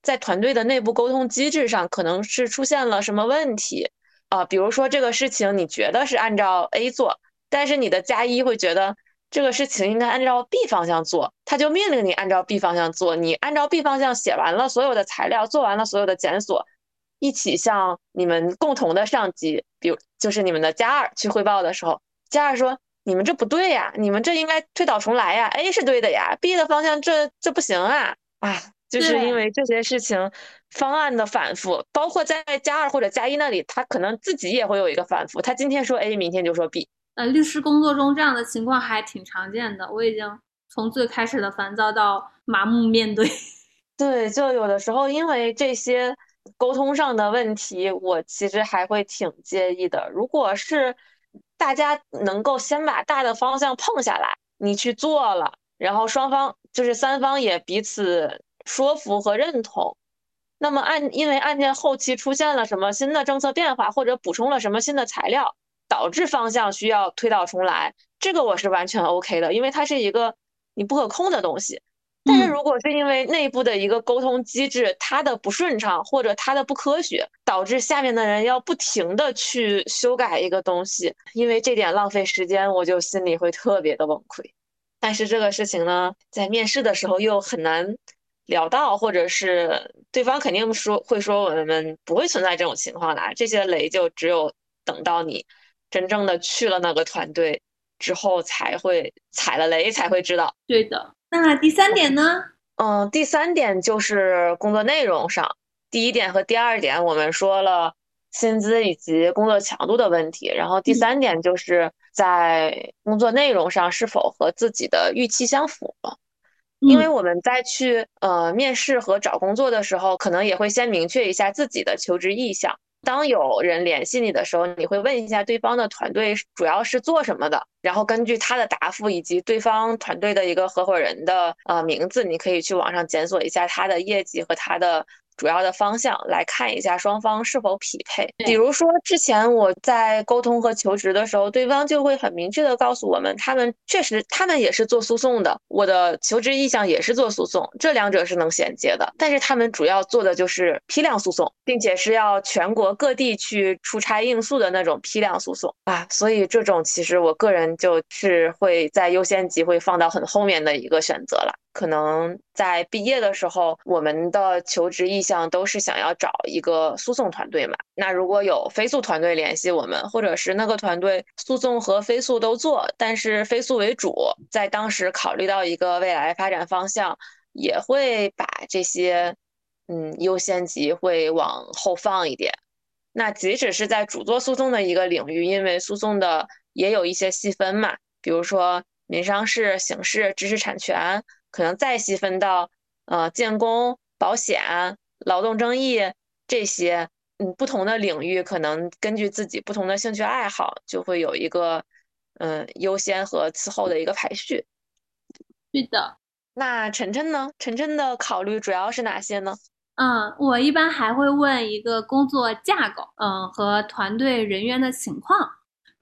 在团队的内部沟通机制上可能是出现了什么问题啊？比如说这个事情你觉得是按照 A 做，但是你的加一会觉得这个事情应该按照 B 方向做，他就命令你按照 B 方向做，你按照 B 方向写完了所有的材料，做完了所有的检索。一起向你们共同的上级，比如就是你们的加二去汇报的时候，加二说：“你们这不对呀，你们这应该推倒重来呀，A 是对的呀，B 的方向这这不行啊！”啊，就是因为这些事情方案的反复，包括在加二或者加一那里，他可能自己也会有一个反复，他今天说 A，明天就说 B。呃，律师工作中这样的情况还挺常见的，我已经从最开始的烦躁到麻木面对。对，就有的时候因为这些。沟通上的问题，我其实还会挺介意的。如果是大家能够先把大的方向碰下来，你去做了，然后双方就是三方也彼此说服和认同，那么案因为案件后期出现了什么新的政策变化，或者补充了什么新的材料，导致方向需要推倒重来，这个我是完全 OK 的，因为它是一个你不可控的东西。但是如果是因为内部的一个沟通机制它的不顺畅或者它的不科学，导致下面的人要不停的去修改一个东西，因为这点浪费时间，我就心里会特别的崩溃。但是这个事情呢，在面试的时候又很难聊到，或者是对方肯定说会说我们不会存在这种情况的，这些雷就只有等到你真正的去了那个团队之后才会踩了雷才会知道。对的。那第三点呢？嗯，第三点就是工作内容上。第一点和第二点我们说了薪资以及工作强度的问题，然后第三点就是在工作内容上是否和自己的预期相符。因为我们在去呃面试和找工作的时候，可能也会先明确一下自己的求职意向。当有人联系你的时候，你会问一下对方的团队主要是做什么的，然后根据他的答复以及对方团队的一个合伙人的呃名字，你可以去网上检索一下他的业绩和他的。主要的方向来看一下双方是否匹配。比如说，之前我在沟通和求职的时候，对方就会很明确的告诉我们，他们确实他们也是做诉讼的，我的求职意向也是做诉讼，这两者是能衔接的。但是他们主要做的就是批量诉讼，并且是要全国各地去出差应诉的那种批量诉讼啊。所以这种其实我个人就是会在优先级会放到很后面的一个选择了。可能在毕业的时候，我们的求职意向都是想要找一个诉讼团队嘛。那如果有非诉团队联系我们，或者是那个团队诉讼和非诉都做，但是非诉为主，在当时考虑到一个未来发展方向，也会把这些嗯优先级会往后放一点。那即使是在主做诉讼的一个领域，因为诉讼的也有一些细分嘛，比如说民商事、刑事、知识产权。可能再细分到，呃，建工、保险、劳动争议这些，嗯，不同的领域，可能根据自己不同的兴趣爱好，就会有一个，嗯，优先和次后的一个排序。对的。那晨晨呢？晨晨的考虑主要是哪些呢？嗯，我一般还会问一个工作架构，嗯，和团队人员的情况。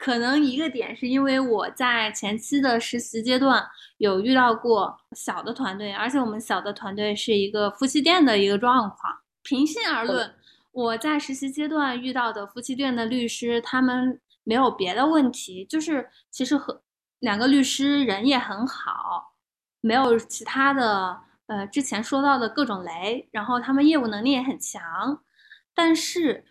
可能一个点是因为我在前期的实习阶段有遇到过小的团队，而且我们小的团队是一个夫妻店的一个状况。平心而论，我在实习阶段遇到的夫妻店的律师，他们没有别的问题，就是其实和两个律师人也很好，没有其他的呃之前说到的各种雷，然后他们业务能力也很强，但是。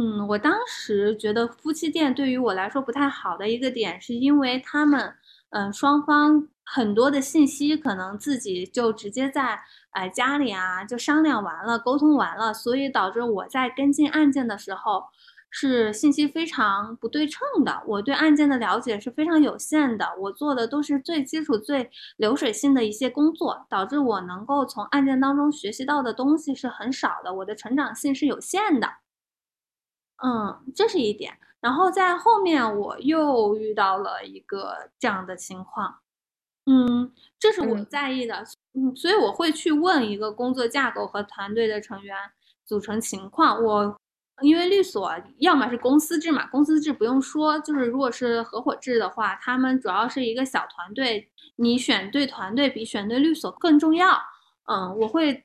嗯，我当时觉得夫妻店对于我来说不太好的一个点，是因为他们，嗯，双方很多的信息可能自己就直接在，呃家里啊就商量完了，沟通完了，所以导致我在跟进案件的时候，是信息非常不对称的。我对案件的了解是非常有限的，我做的都是最基础、最流水性的一些工作，导致我能够从案件当中学习到的东西是很少的，我的成长性是有限的。嗯，这是一点。然后在后面我又遇到了一个这样的情况，嗯，这是我在意的，嗯，所以我会去问一个工作架构和团队的成员组成情况。我因为律所要么是公司制嘛，公司制不用说，就是如果是合伙制的话，他们主要是一个小团队，你选对团队比选对律所更重要。嗯，我会。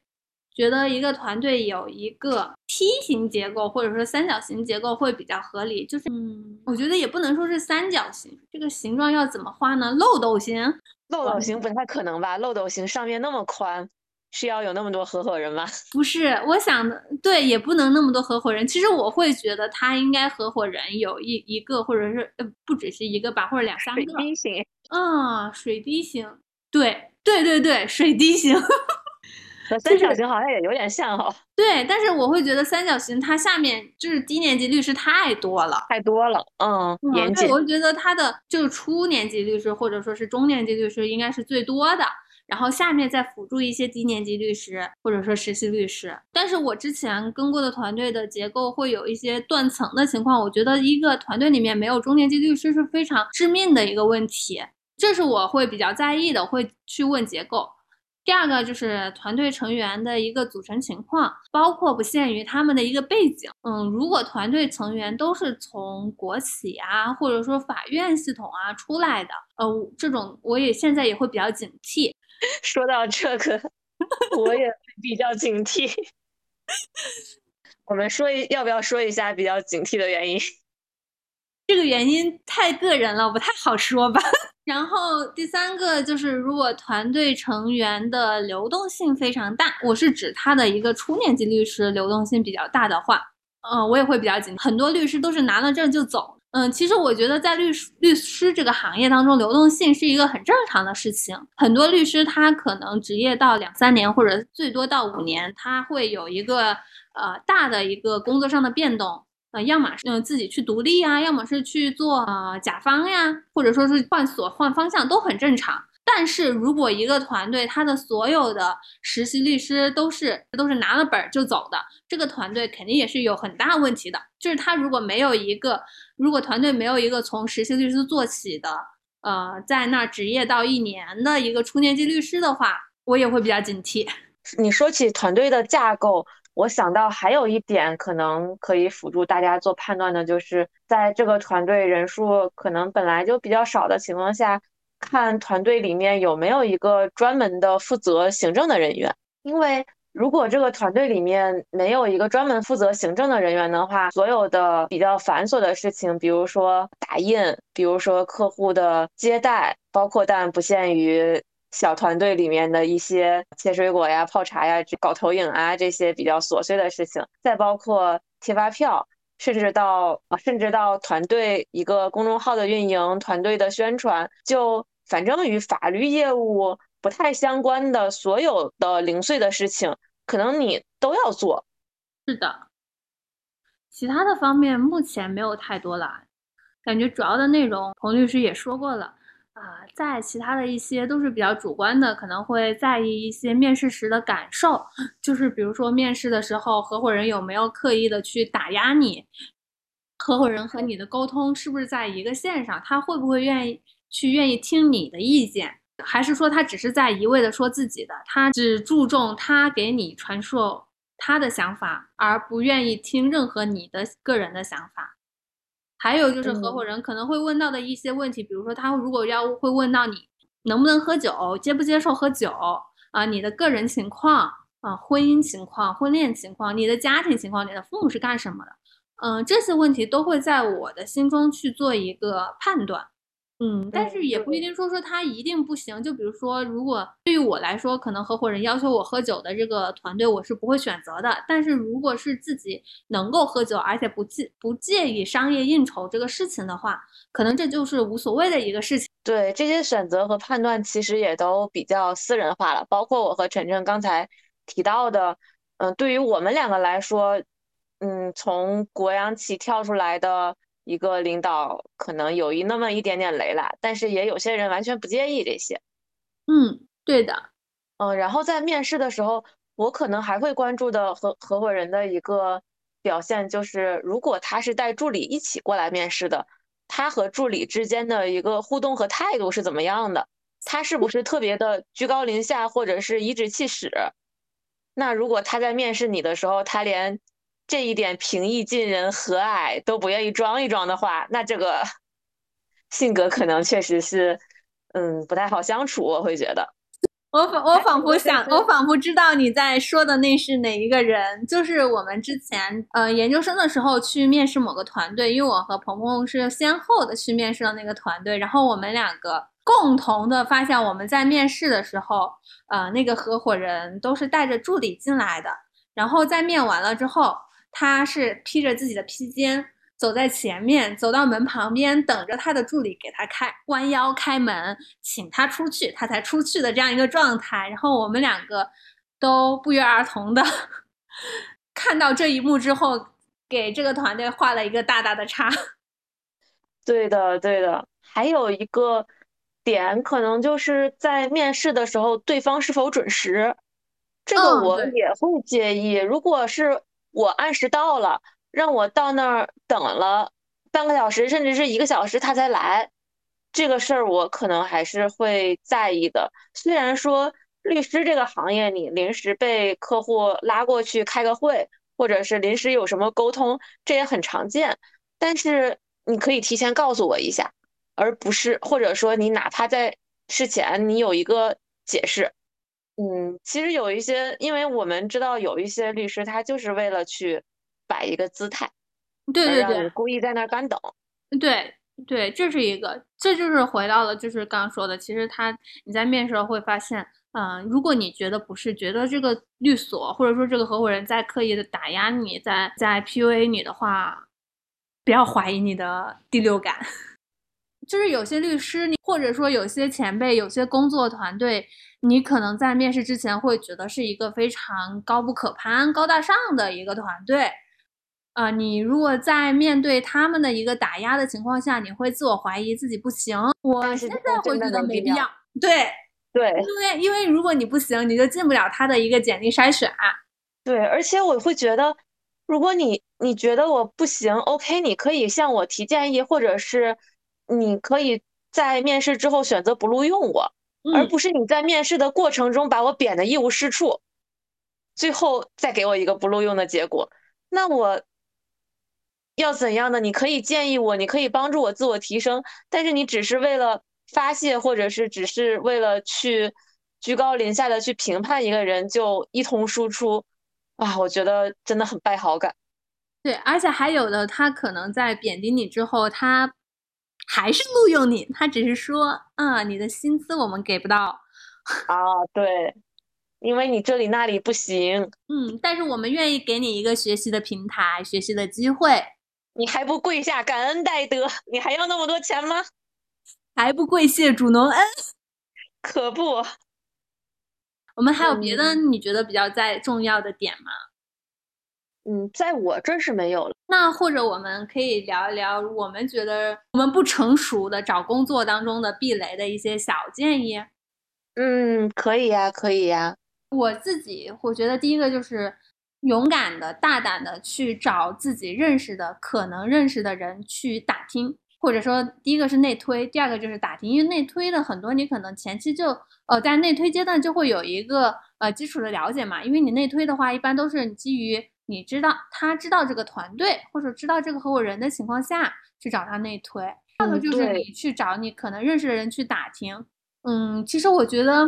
觉得一个团队有一个梯形结构或者说三角形结构会比较合理，就是嗯，我觉得也不能说是三角形，这个形状要怎么画呢？漏斗形？漏斗形不太可能吧？漏斗形上面那么宽，是要有那么多合伙人吗？不是，我想的对，也不能那么多合伙人。其实我会觉得他应该合伙人有一一个或者是呃不只是一个吧，或者两三个。水滴形。啊，水滴形。对对对对，水滴形。和三角形好像也有点像哈，对，但是我会觉得三角形它下面就是低年级律师太多了，太多了，嗯，严谨。我会觉得他的就是初年级律师或者说是中年级律师应该是最多的，然后下面再辅助一些低年级律师或者说实习律师。但是我之前跟过的团队的结构会有一些断层的情况，我觉得一个团队里面没有中年级律师是非常致命的一个问题，这是我会比较在意的，会去问结构。第二个就是团队成员的一个组成情况，包括不限于他们的一个背景。嗯，如果团队成员都是从国企啊，或者说法院系统啊出来的，呃，这种我也现在也会比较警惕。说到这个，我也比较警惕。我们说一，要不要说一下比较警惕的原因？这个原因太个人了，不太好说吧。然后第三个就是，如果团队成员的流动性非常大，我是指他的一个初年级律师流动性比较大的话，嗯，我也会比较紧。很多律师都是拿了证就走，嗯，其实我觉得在律律师这个行业当中，流动性是一个很正常的事情。很多律师他可能职业到两三年，或者最多到五年，他会有一个呃大的一个工作上的变动。呃，要么是嗯自己去独立呀，要么是去做呃甲方呀，或者说是换所换方向都很正常。但是如果一个团队他的所有的实习律师都是都是拿了本就走的，这个团队肯定也是有很大问题的。就是他如果没有一个，如果团队没有一个从实习律师做起的，呃，在那儿执业到一年的一个初年级律师的话，我也会比较警惕。你说起团队的架构。我想到还有一点可能可以辅助大家做判断的，就是在这个团队人数可能本来就比较少的情况下，看团队里面有没有一个专门的负责行政的人员。因为如果这个团队里面没有一个专门负责行政的人员的话，所有的比较繁琐的事情，比如说打印，比如说客户的接待，包括但不限于。小团队里面的一些切水果呀、泡茶呀、搞投影啊这些比较琐碎的事情，再包括贴发票，甚至到甚至到团队一个公众号的运营、团队的宣传，就反正与法律业务不太相关的所有的零碎的事情，可能你都要做。是的，其他的方面目前没有太多了，感觉主要的内容彭律师也说过了。啊，在其他的一些都是比较主观的，可能会在意一些面试时的感受，就是比如说面试的时候，合伙人有没有刻意的去打压你，合伙人和你的沟通是不是在一个线上，他会不会愿意去愿意听你的意见，还是说他只是在一味的说自己的，他只注重他给你传授他的想法，而不愿意听任何你的个人的想法。还有就是合伙人可能会问到的一些问题，比如说他如果要会问到你能不能喝酒，接不接受喝酒啊，你的个人情况啊，婚姻情况、婚恋情况、你的家庭情况、你的父母是干什么的，嗯，这些问题都会在我的心中去做一个判断。嗯，但是也不一定说说他一定不行。就比如说，如果对于我来说，可能合伙人要求我喝酒的这个团队，我是不会选择的。但是如果是自己能够喝酒，而且不介不介意商业应酬这个事情的话，可能这就是无所谓的一个事情。对这些选择和判断，其实也都比较私人化了。包括我和晨晨刚才提到的，嗯，对于我们两个来说，嗯，从国央企跳出来的。一个领导可能有一那么一点点雷了，但是也有些人完全不介意这些。嗯，对的。嗯，然后在面试的时候，我可能还会关注的合合伙人的一个表现，就是如果他是带助理一起过来面试的，他和助理之间的一个互动和态度是怎么样的？他是不是特别的居高临下，或者是颐指气使？那如果他在面试你的时候，他连这一点平易近人、和蔼都不愿意装一装的话，那这个 性格可能确实是，嗯，不太好相处。我会觉得，我仿我仿佛想，我仿佛知道你在说的那是哪一个人，就是我们之前呃研究生的时候去面试某个团队，因为我和鹏鹏是先后的去面试了那个团队，然后我们两个共同的发现，我们在面试的时候，呃，那个合伙人都是带着助理进来的，然后在面完了之后。他是披着自己的披肩走在前面，走到门旁边，等着他的助理给他开弯腰开门，请他出去，他才出去的这样一个状态。然后我们两个都不约而同的 看到这一幕之后，给这个团队画了一个大大的叉。对的，对的。还有一个点，可能就是在面试的时候，对方是否准时，这个我也会介意。如果是。我按时到了，让我到那儿等了半个小时，甚至是一个小时，他才来。这个事儿我可能还是会在意的。虽然说律师这个行业，你临时被客户拉过去开个会，或者是临时有什么沟通，这也很常见。但是你可以提前告诉我一下，而不是或者说你哪怕在事前你有一个解释。嗯，其实有一些，因为我们知道有一些律师，他就是为了去摆一个姿态，对对对，故意在那儿干等。对对，这是一个，这就是回到了，就是刚刚说的，其实他你在面试会发现，嗯，如果你觉得不是，觉得这个律所或者说这个合伙人在刻意的打压你，在在 PUA 你的话，不要怀疑你的第六感。就是有些律师，你或者说有些前辈，有些工作团队。你可能在面试之前会觉得是一个非常高不可攀、高大上的一个团队，啊，你如果在面对他们的一个打压的情况下，你会自我怀疑自己不行。我现在会觉得没必要。对对，因为因为如果你不行，你就进不了他的一个简历筛选。对，而且我会觉得，如果你你觉得我不行，OK，你可以向我提建议，或者是你可以在面试之后选择不录用我。而不是你在面试的过程中把我贬得一无是处，最后再给我一个不录用的结果，那我要怎样呢？你可以建议我，你可以帮助我自我提升，但是你只是为了发泄，或者是只是为了去居高临下的去评判一个人，就一通输出，啊，我觉得真的很败好感。对，而且还有的，他可能在贬低你之后，他。还是录用你，他只是说，啊，你的薪资我们给不到，啊，对，因为你这里那里不行。嗯，但是我们愿意给你一个学习的平台，学习的机会。你还不跪下感恩戴德？你还要那么多钱吗？还不跪谢主隆恩？可不。我们还有别的你觉得比较在重要的点吗？嗯，在我这是没有了。那或者我们可以聊一聊我们觉得我们不成熟的找工作当中的避雷的一些小建议。嗯，可以呀，可以呀。我自己我觉得第一个就是勇敢的、大胆的去找自己认识的、可能认识的人去打听，或者说第一个是内推，第二个就是打听。因为内推的很多，你可能前期就呃在内推阶段就会有一个呃基础的了解嘛。因为你内推的话，一般都是基于。你知道他知道这个团队或者知道这个合伙人的情况下去找他内推，要么就是你去找你可能认识的人去打听。嗯，其实我觉得，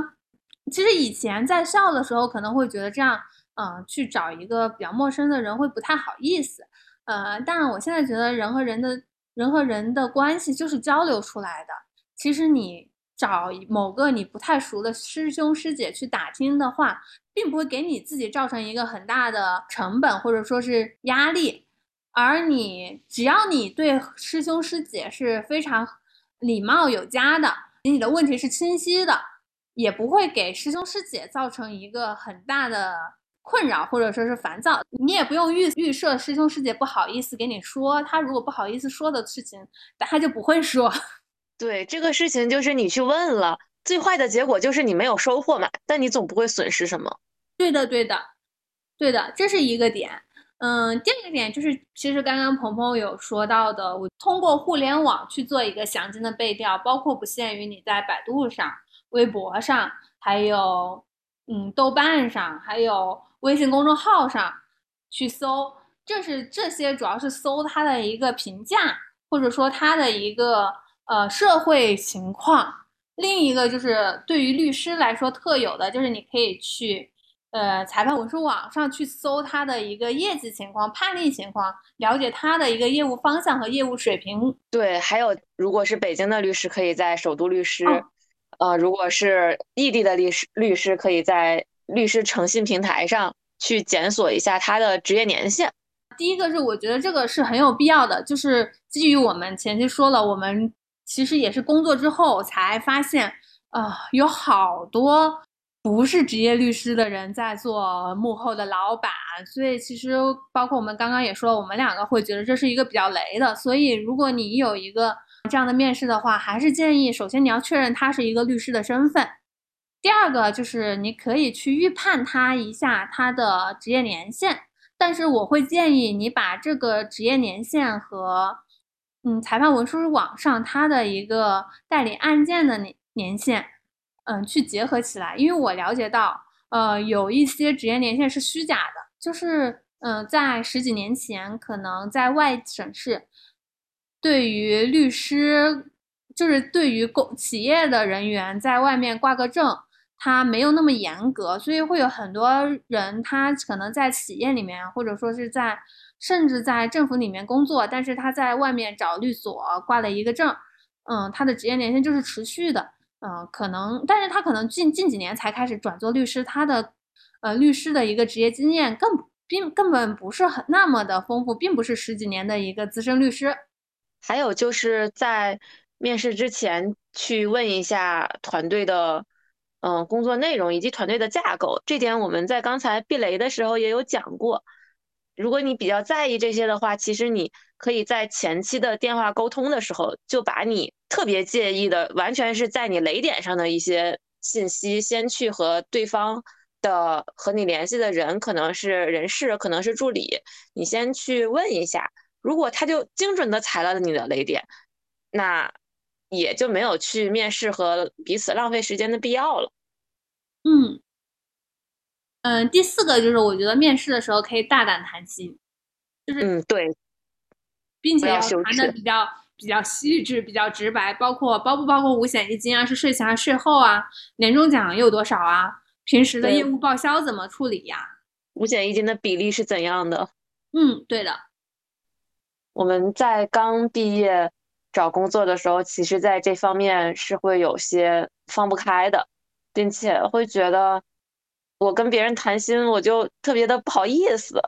其实以前在校的时候可能会觉得这样，嗯，去找一个比较陌生的人会不太好意思。呃，但我现在觉得人和人的人和人的关系就是交流出来的。其实你。找某个你不太熟的师兄师姐去打听的话，并不会给你自己造成一个很大的成本或者说是压力，而你只要你对师兄师姐是非常礼貌有加的，你的问题是清晰的，也不会给师兄师姐造成一个很大的困扰或者说是烦躁。你也不用预预设师兄师姐不好意思给你说，他如果不好意思说的事情，他就不会说。对这个事情，就是你去问了，最坏的结果就是你没有收获嘛，但你总不会损失什么。对的，对的，对的，这是一个点。嗯，第二个点就是，其实刚刚鹏鹏有说到的，我通过互联网去做一个详尽的背调，包括不限于你在百度上、微博上，还有嗯豆瓣上，还有微信公众号上去搜，这是这些主要是搜它的一个评价，或者说它的一个。呃，社会情况，另一个就是对于律师来说特有的，就是你可以去呃裁判文书网上去搜他的一个业绩情况、判例情况，了解他的一个业务方向和业务水平。对，还有如果是北京的律师，可以在首都律师；呃，如果是异地的律师，律师可以在律师诚信平台上去检索一下他的职业年限。第一个是我觉得这个是很有必要的，就是基于我们前期说了我们。其实也是工作之后才发现，啊，有好多不是职业律师的人在做幕后的老板，所以其实包括我们刚刚也说，我们两个会觉得这是一个比较雷的。所以如果你有一个这样的面试的话，还是建议首先你要确认他是一个律师的身份，第二个就是你可以去预判他一下他的职业年限，但是我会建议你把这个职业年限和。嗯，裁判文书网上它的一个代理案件的年年限，嗯，去结合起来，因为我了解到，呃，有一些职业年限是虚假的，就是，嗯，在十几年前，可能在外省市，对于律师，就是对于公企业的人员在外面挂个证，他没有那么严格，所以会有很多人，他可能在企业里面，或者说是在。甚至在政府里面工作，但是他在外面找律所挂了一个证，嗯，他的职业年限就是持续的，嗯，可能，但是他可能近近几年才开始转做律师，他的，呃，律师的一个职业经验更并根本不是很那么的丰富，并不是十几年的一个资深律师。还有就是在面试之前去问一下团队的，嗯，工作内容以及团队的架构，这点我们在刚才避雷的时候也有讲过。如果你比较在意这些的话，其实你可以在前期的电话沟通的时候，就把你特别介意的，完全是在你雷点上的一些信息，先去和对方的和你联系的人，可能是人事，可能是助理，你先去问一下。如果他就精准的踩了你的雷点，那也就没有去面试和彼此浪费时间的必要了。嗯。嗯，第四个就是我觉得面试的时候可以大胆谈心，就是嗯对，并且要谈的比较比较细致、比较直白，包括包不包括五险一金啊，是税前还是税后啊？年终奖有多少啊？平时的业务报销怎么处理呀？五险一金的比例是怎样的？嗯，对的。我们在刚毕业找工作的时候，其实在这方面是会有些放不开的。并且会觉得我跟别人谈心，我就特别的不好意思。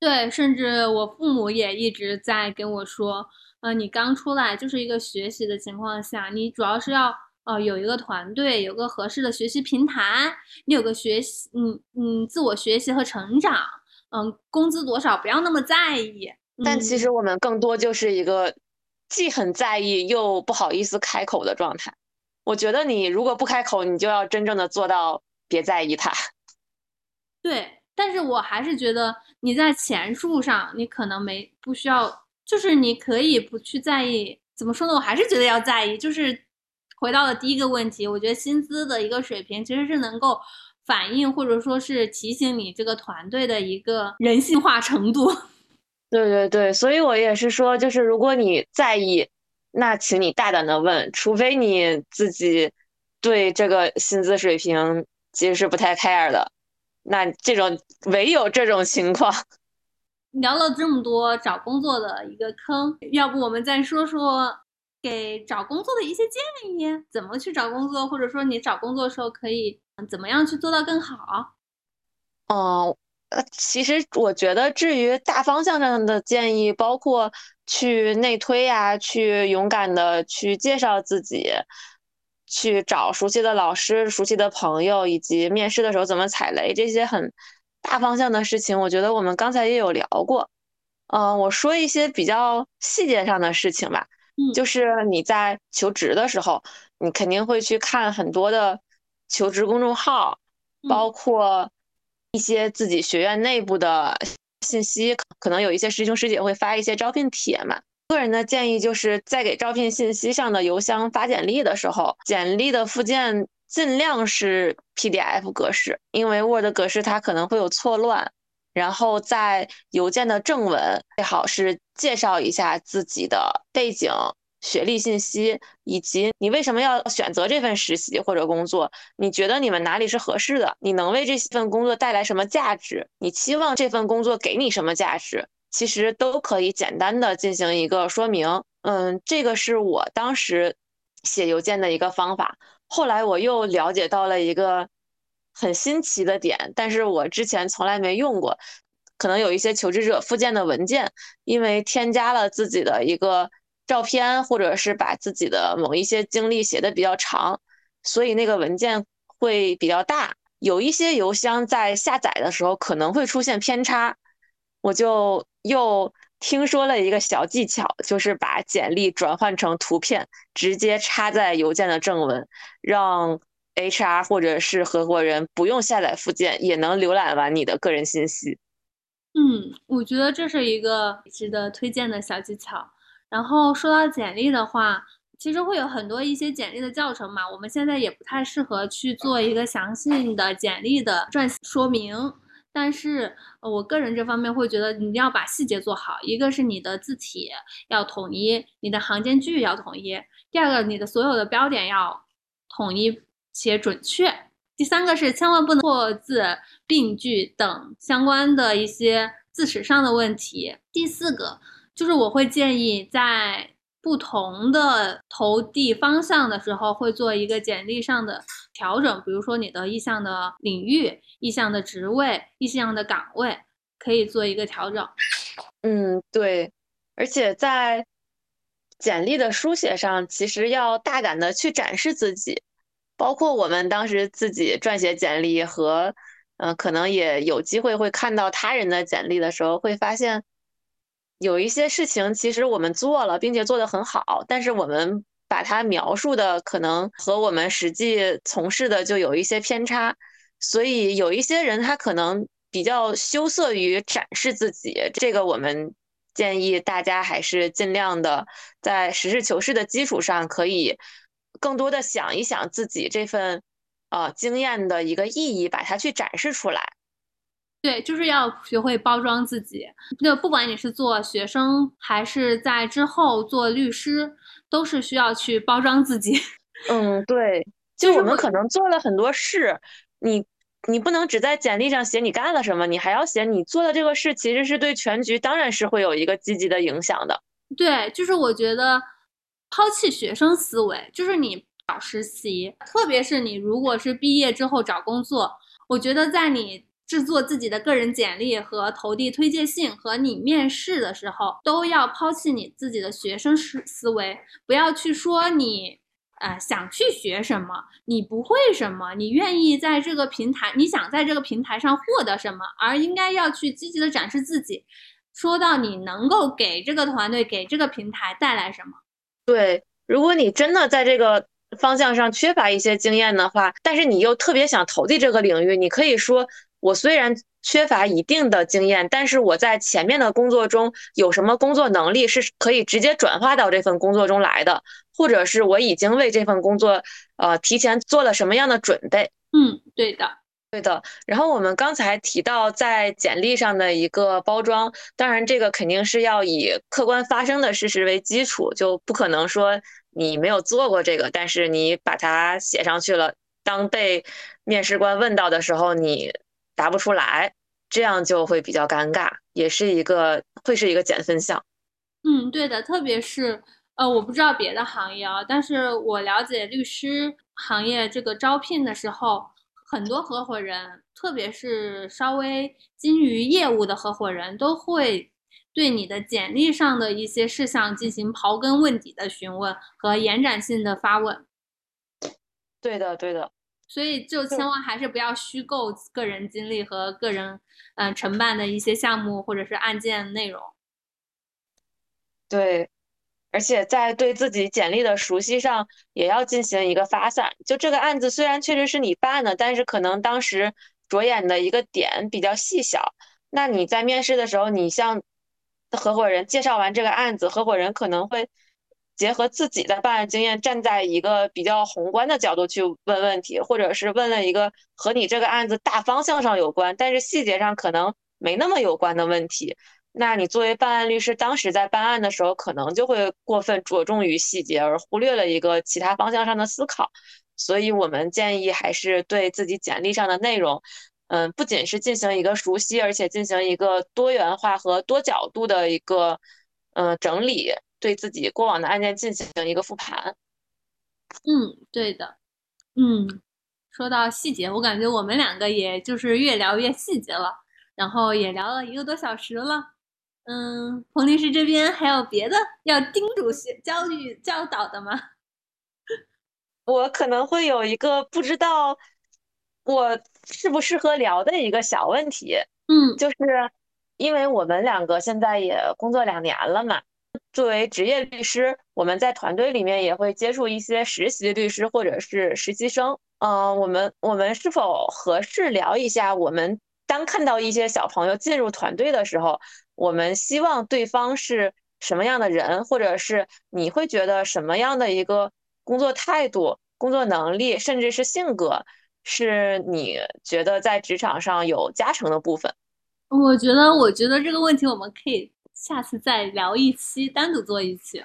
对，甚至我父母也一直在跟我说，呃，你刚出来就是一个学习的情况下，你主要是要呃有一个团队，有个合适的学习平台，你有个学习，嗯嗯，自我学习和成长，嗯，工资多少不要那么在意。但其实我们更多就是一个既很在意又不好意思开口的状态。我觉得你如果不开口，你就要真正的做到别在意他。对，但是我还是觉得你在钱数上，你可能没不需要，就是你可以不去在意。怎么说呢？我还是觉得要在意。就是回到了第一个问题，我觉得薪资的一个水平其实是能够反映或者说是提醒你这个团队的一个人性化程度。对对对，所以我也是说，就是如果你在意。那请你大胆的问，除非你自己对这个薪资水平其实是不太 care 的，那这种唯有这种情况。聊了这么多找工作的一个坑，要不我们再说说给找工作的一些建议，怎么去找工作，或者说你找工作的时候可以怎么样去做到更好？哦。呃，其实我觉得，至于大方向上的建议，包括去内推呀，去勇敢的去介绍自己，去找熟悉的老师、熟悉的朋友，以及面试的时候怎么踩雷，这些很大方向的事情，我觉得我们刚才也有聊过。嗯，我说一些比较细节上的事情吧。嗯，就是你在求职的时候，你肯定会去看很多的求职公众号，包括。一些自己学院内部的信息，可能有一些师兄师姐会发一些招聘帖嘛。个人的建议就是在给招聘信息上的邮箱发简历的时候，简历的附件尽量是 PDF 格式，因为 Word 格式它可能会有错乱。然后在邮件的正文最好是介绍一下自己的背景。学历信息以及你为什么要选择这份实习或者工作？你觉得你们哪里是合适的？你能为这份工作带来什么价值？你期望这份工作给你什么价值？其实都可以简单的进行一个说明。嗯，这个是我当时写邮件的一个方法。后来我又了解到了一个很新奇的点，但是我之前从来没用过。可能有一些求职者附件的文件，因为添加了自己的一个。照片，或者是把自己的某一些经历写的比较长，所以那个文件会比较大。有一些邮箱在下载的时候可能会出现偏差，我就又听说了一个小技巧，就是把简历转换成图片，直接插在邮件的正文，让 HR 或者是合伙人不用下载附件也能浏览完你的个人信息。嗯，我觉得这是一个值得推荐的小技巧。然后说到简历的话，其实会有很多一些简历的教程嘛，我们现在也不太适合去做一个详细的简历的撰写说明。但是我个人这方面会觉得，你要把细节做好。一个是你的字体要统一，你的行间距要统一；第二个，你的所有的标点要统一且准确；第三个是千万不能错字、病句等相关的一些字词上的问题；第四个。就是我会建议在不同的投递方向的时候，会做一个简历上的调整。比如说你的意向的领域、意向的职位、意向的岗位，可以做一个调整。嗯，对。而且在简历的书写上，其实要大胆的去展示自己。包括我们当时自己撰写简历和，嗯，可能也有机会会看到他人的简历的时候，会发现。有一些事情其实我们做了，并且做得很好，但是我们把它描述的可能和我们实际从事的就有一些偏差，所以有一些人他可能比较羞涩于展示自己。这个我们建议大家还是尽量的在实事求是的基础上，可以更多的想一想自己这份呃经验的一个意义，把它去展示出来。对，就是要学会包装自己。就不管你是做学生，还是在之后做律师，都是需要去包装自己。嗯，对，就我们可能做了很多事，你你不能只在简历上写你干了什么，你还要写你做的这个事其实是对全局，当然是会有一个积极的影响的。对，就是我觉得抛弃学生思维，就是你找实习，特别是你如果是毕业之后找工作，我觉得在你制作自己的个人简历和投递推荐信和你面试的时候，都要抛弃你自己的学生思思维，不要去说你。呃，想去学什么？你不会什么？你愿意在这个平台？你想在这个平台上获得什么？而应该要去积极的展示自己。说到你能够给这个团队、给这个平台带来什么？对，如果你真的在这个方向上缺乏一些经验的话，但是你又特别想投递这个领域，你可以说。我虽然缺乏一定的经验，但是我在前面的工作中有什么工作能力是可以直接转化到这份工作中来的，或者是我已经为这份工作呃提前做了什么样的准备？嗯，对的，对的。然后我们刚才提到在简历上的一个包装，当然这个肯定是要以客观发生的事实为基础，就不可能说你没有做过这个，但是你把它写上去了，当被面试官问到的时候，你。答不出来，这样就会比较尴尬，也是一个会是一个减分项。嗯，对的，特别是呃，我不知道别的行业啊，但是我了解律师行业这个招聘的时候，很多合伙人，特别是稍微精于业务的合伙人，都会对你的简历上的一些事项进行刨根问底的询问和延展性的发问。对的，对的。所以就千万还是不要虚构个人经历和个人嗯承办的一些项目或者是案件内容。对，而且在对自己简历的熟悉上也要进行一个发散。就这个案子虽然确实是你办的，但是可能当时着眼的一个点比较细小。那你在面试的时候，你向合伙人介绍完这个案子，合伙人可能会。结合自己的办案经验，站在一个比较宏观的角度去问问题，或者是问了一个和你这个案子大方向上有关，但是细节上可能没那么有关的问题，那你作为办案律师，当时在办案的时候，可能就会过分着重于细节，而忽略了一个其他方向上的思考。所以我们建议还是对自己简历上的内容，嗯，不仅是进行一个熟悉，而且进行一个多元化和多角度的一个，嗯，整理。对自己过往的案件进行一个复盘。嗯，对的。嗯，说到细节，我感觉我们两个也就是越聊越细节了，然后也聊了一个多小时了。嗯，彭律师这边还有别的要叮嘱、教育、教导的吗？我可能会有一个不知道我适不适合聊的一个小问题。嗯，就是因为我们两个现在也工作两年了嘛。作为职业律师，我们在团队里面也会接触一些实习律师或者是实习生。嗯，我们我们是否合适聊一下？我们当看到一些小朋友进入团队的时候，我们希望对方是什么样的人，或者是你会觉得什么样的一个工作态度、工作能力，甚至是性格，是你觉得在职场上有加成的部分？我觉得，我觉得这个问题我们可以。下次再聊一期，单独做一期。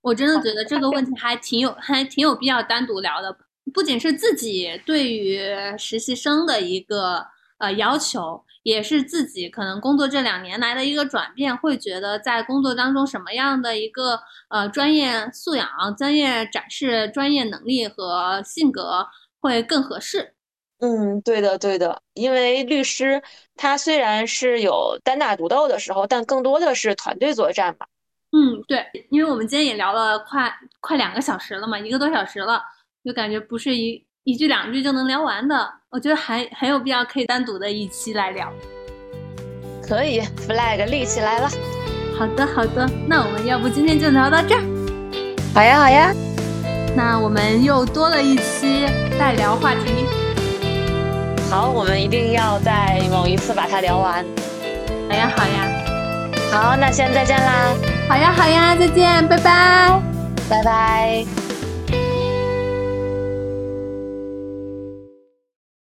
我真的觉得这个问题还挺有，还挺有必要单独聊的。不仅是自己对于实习生的一个呃要求，也是自己可能工作这两年来的一个转变，会觉得在工作当中什么样的一个呃专业素养、专业展示、专业能力和性格会更合适。嗯，对的，对的，因为律师他虽然是有单打独斗的时候，但更多的是团队作战嘛。嗯，对，因为我们今天也聊了快快两个小时了嘛，一个多小时了，就感觉不是一一句两句就能聊完的，我觉得还很有必要可以单独的一期来聊。可以，flag 立起来了。好的，好的，那我们要不今天就聊到这儿？好呀，好呀。那我们又多了一期待聊话题。好，我们一定要在某一次把它聊完。好呀，好呀，好，那先再见啦。好呀，好呀，再见，拜拜，拜拜。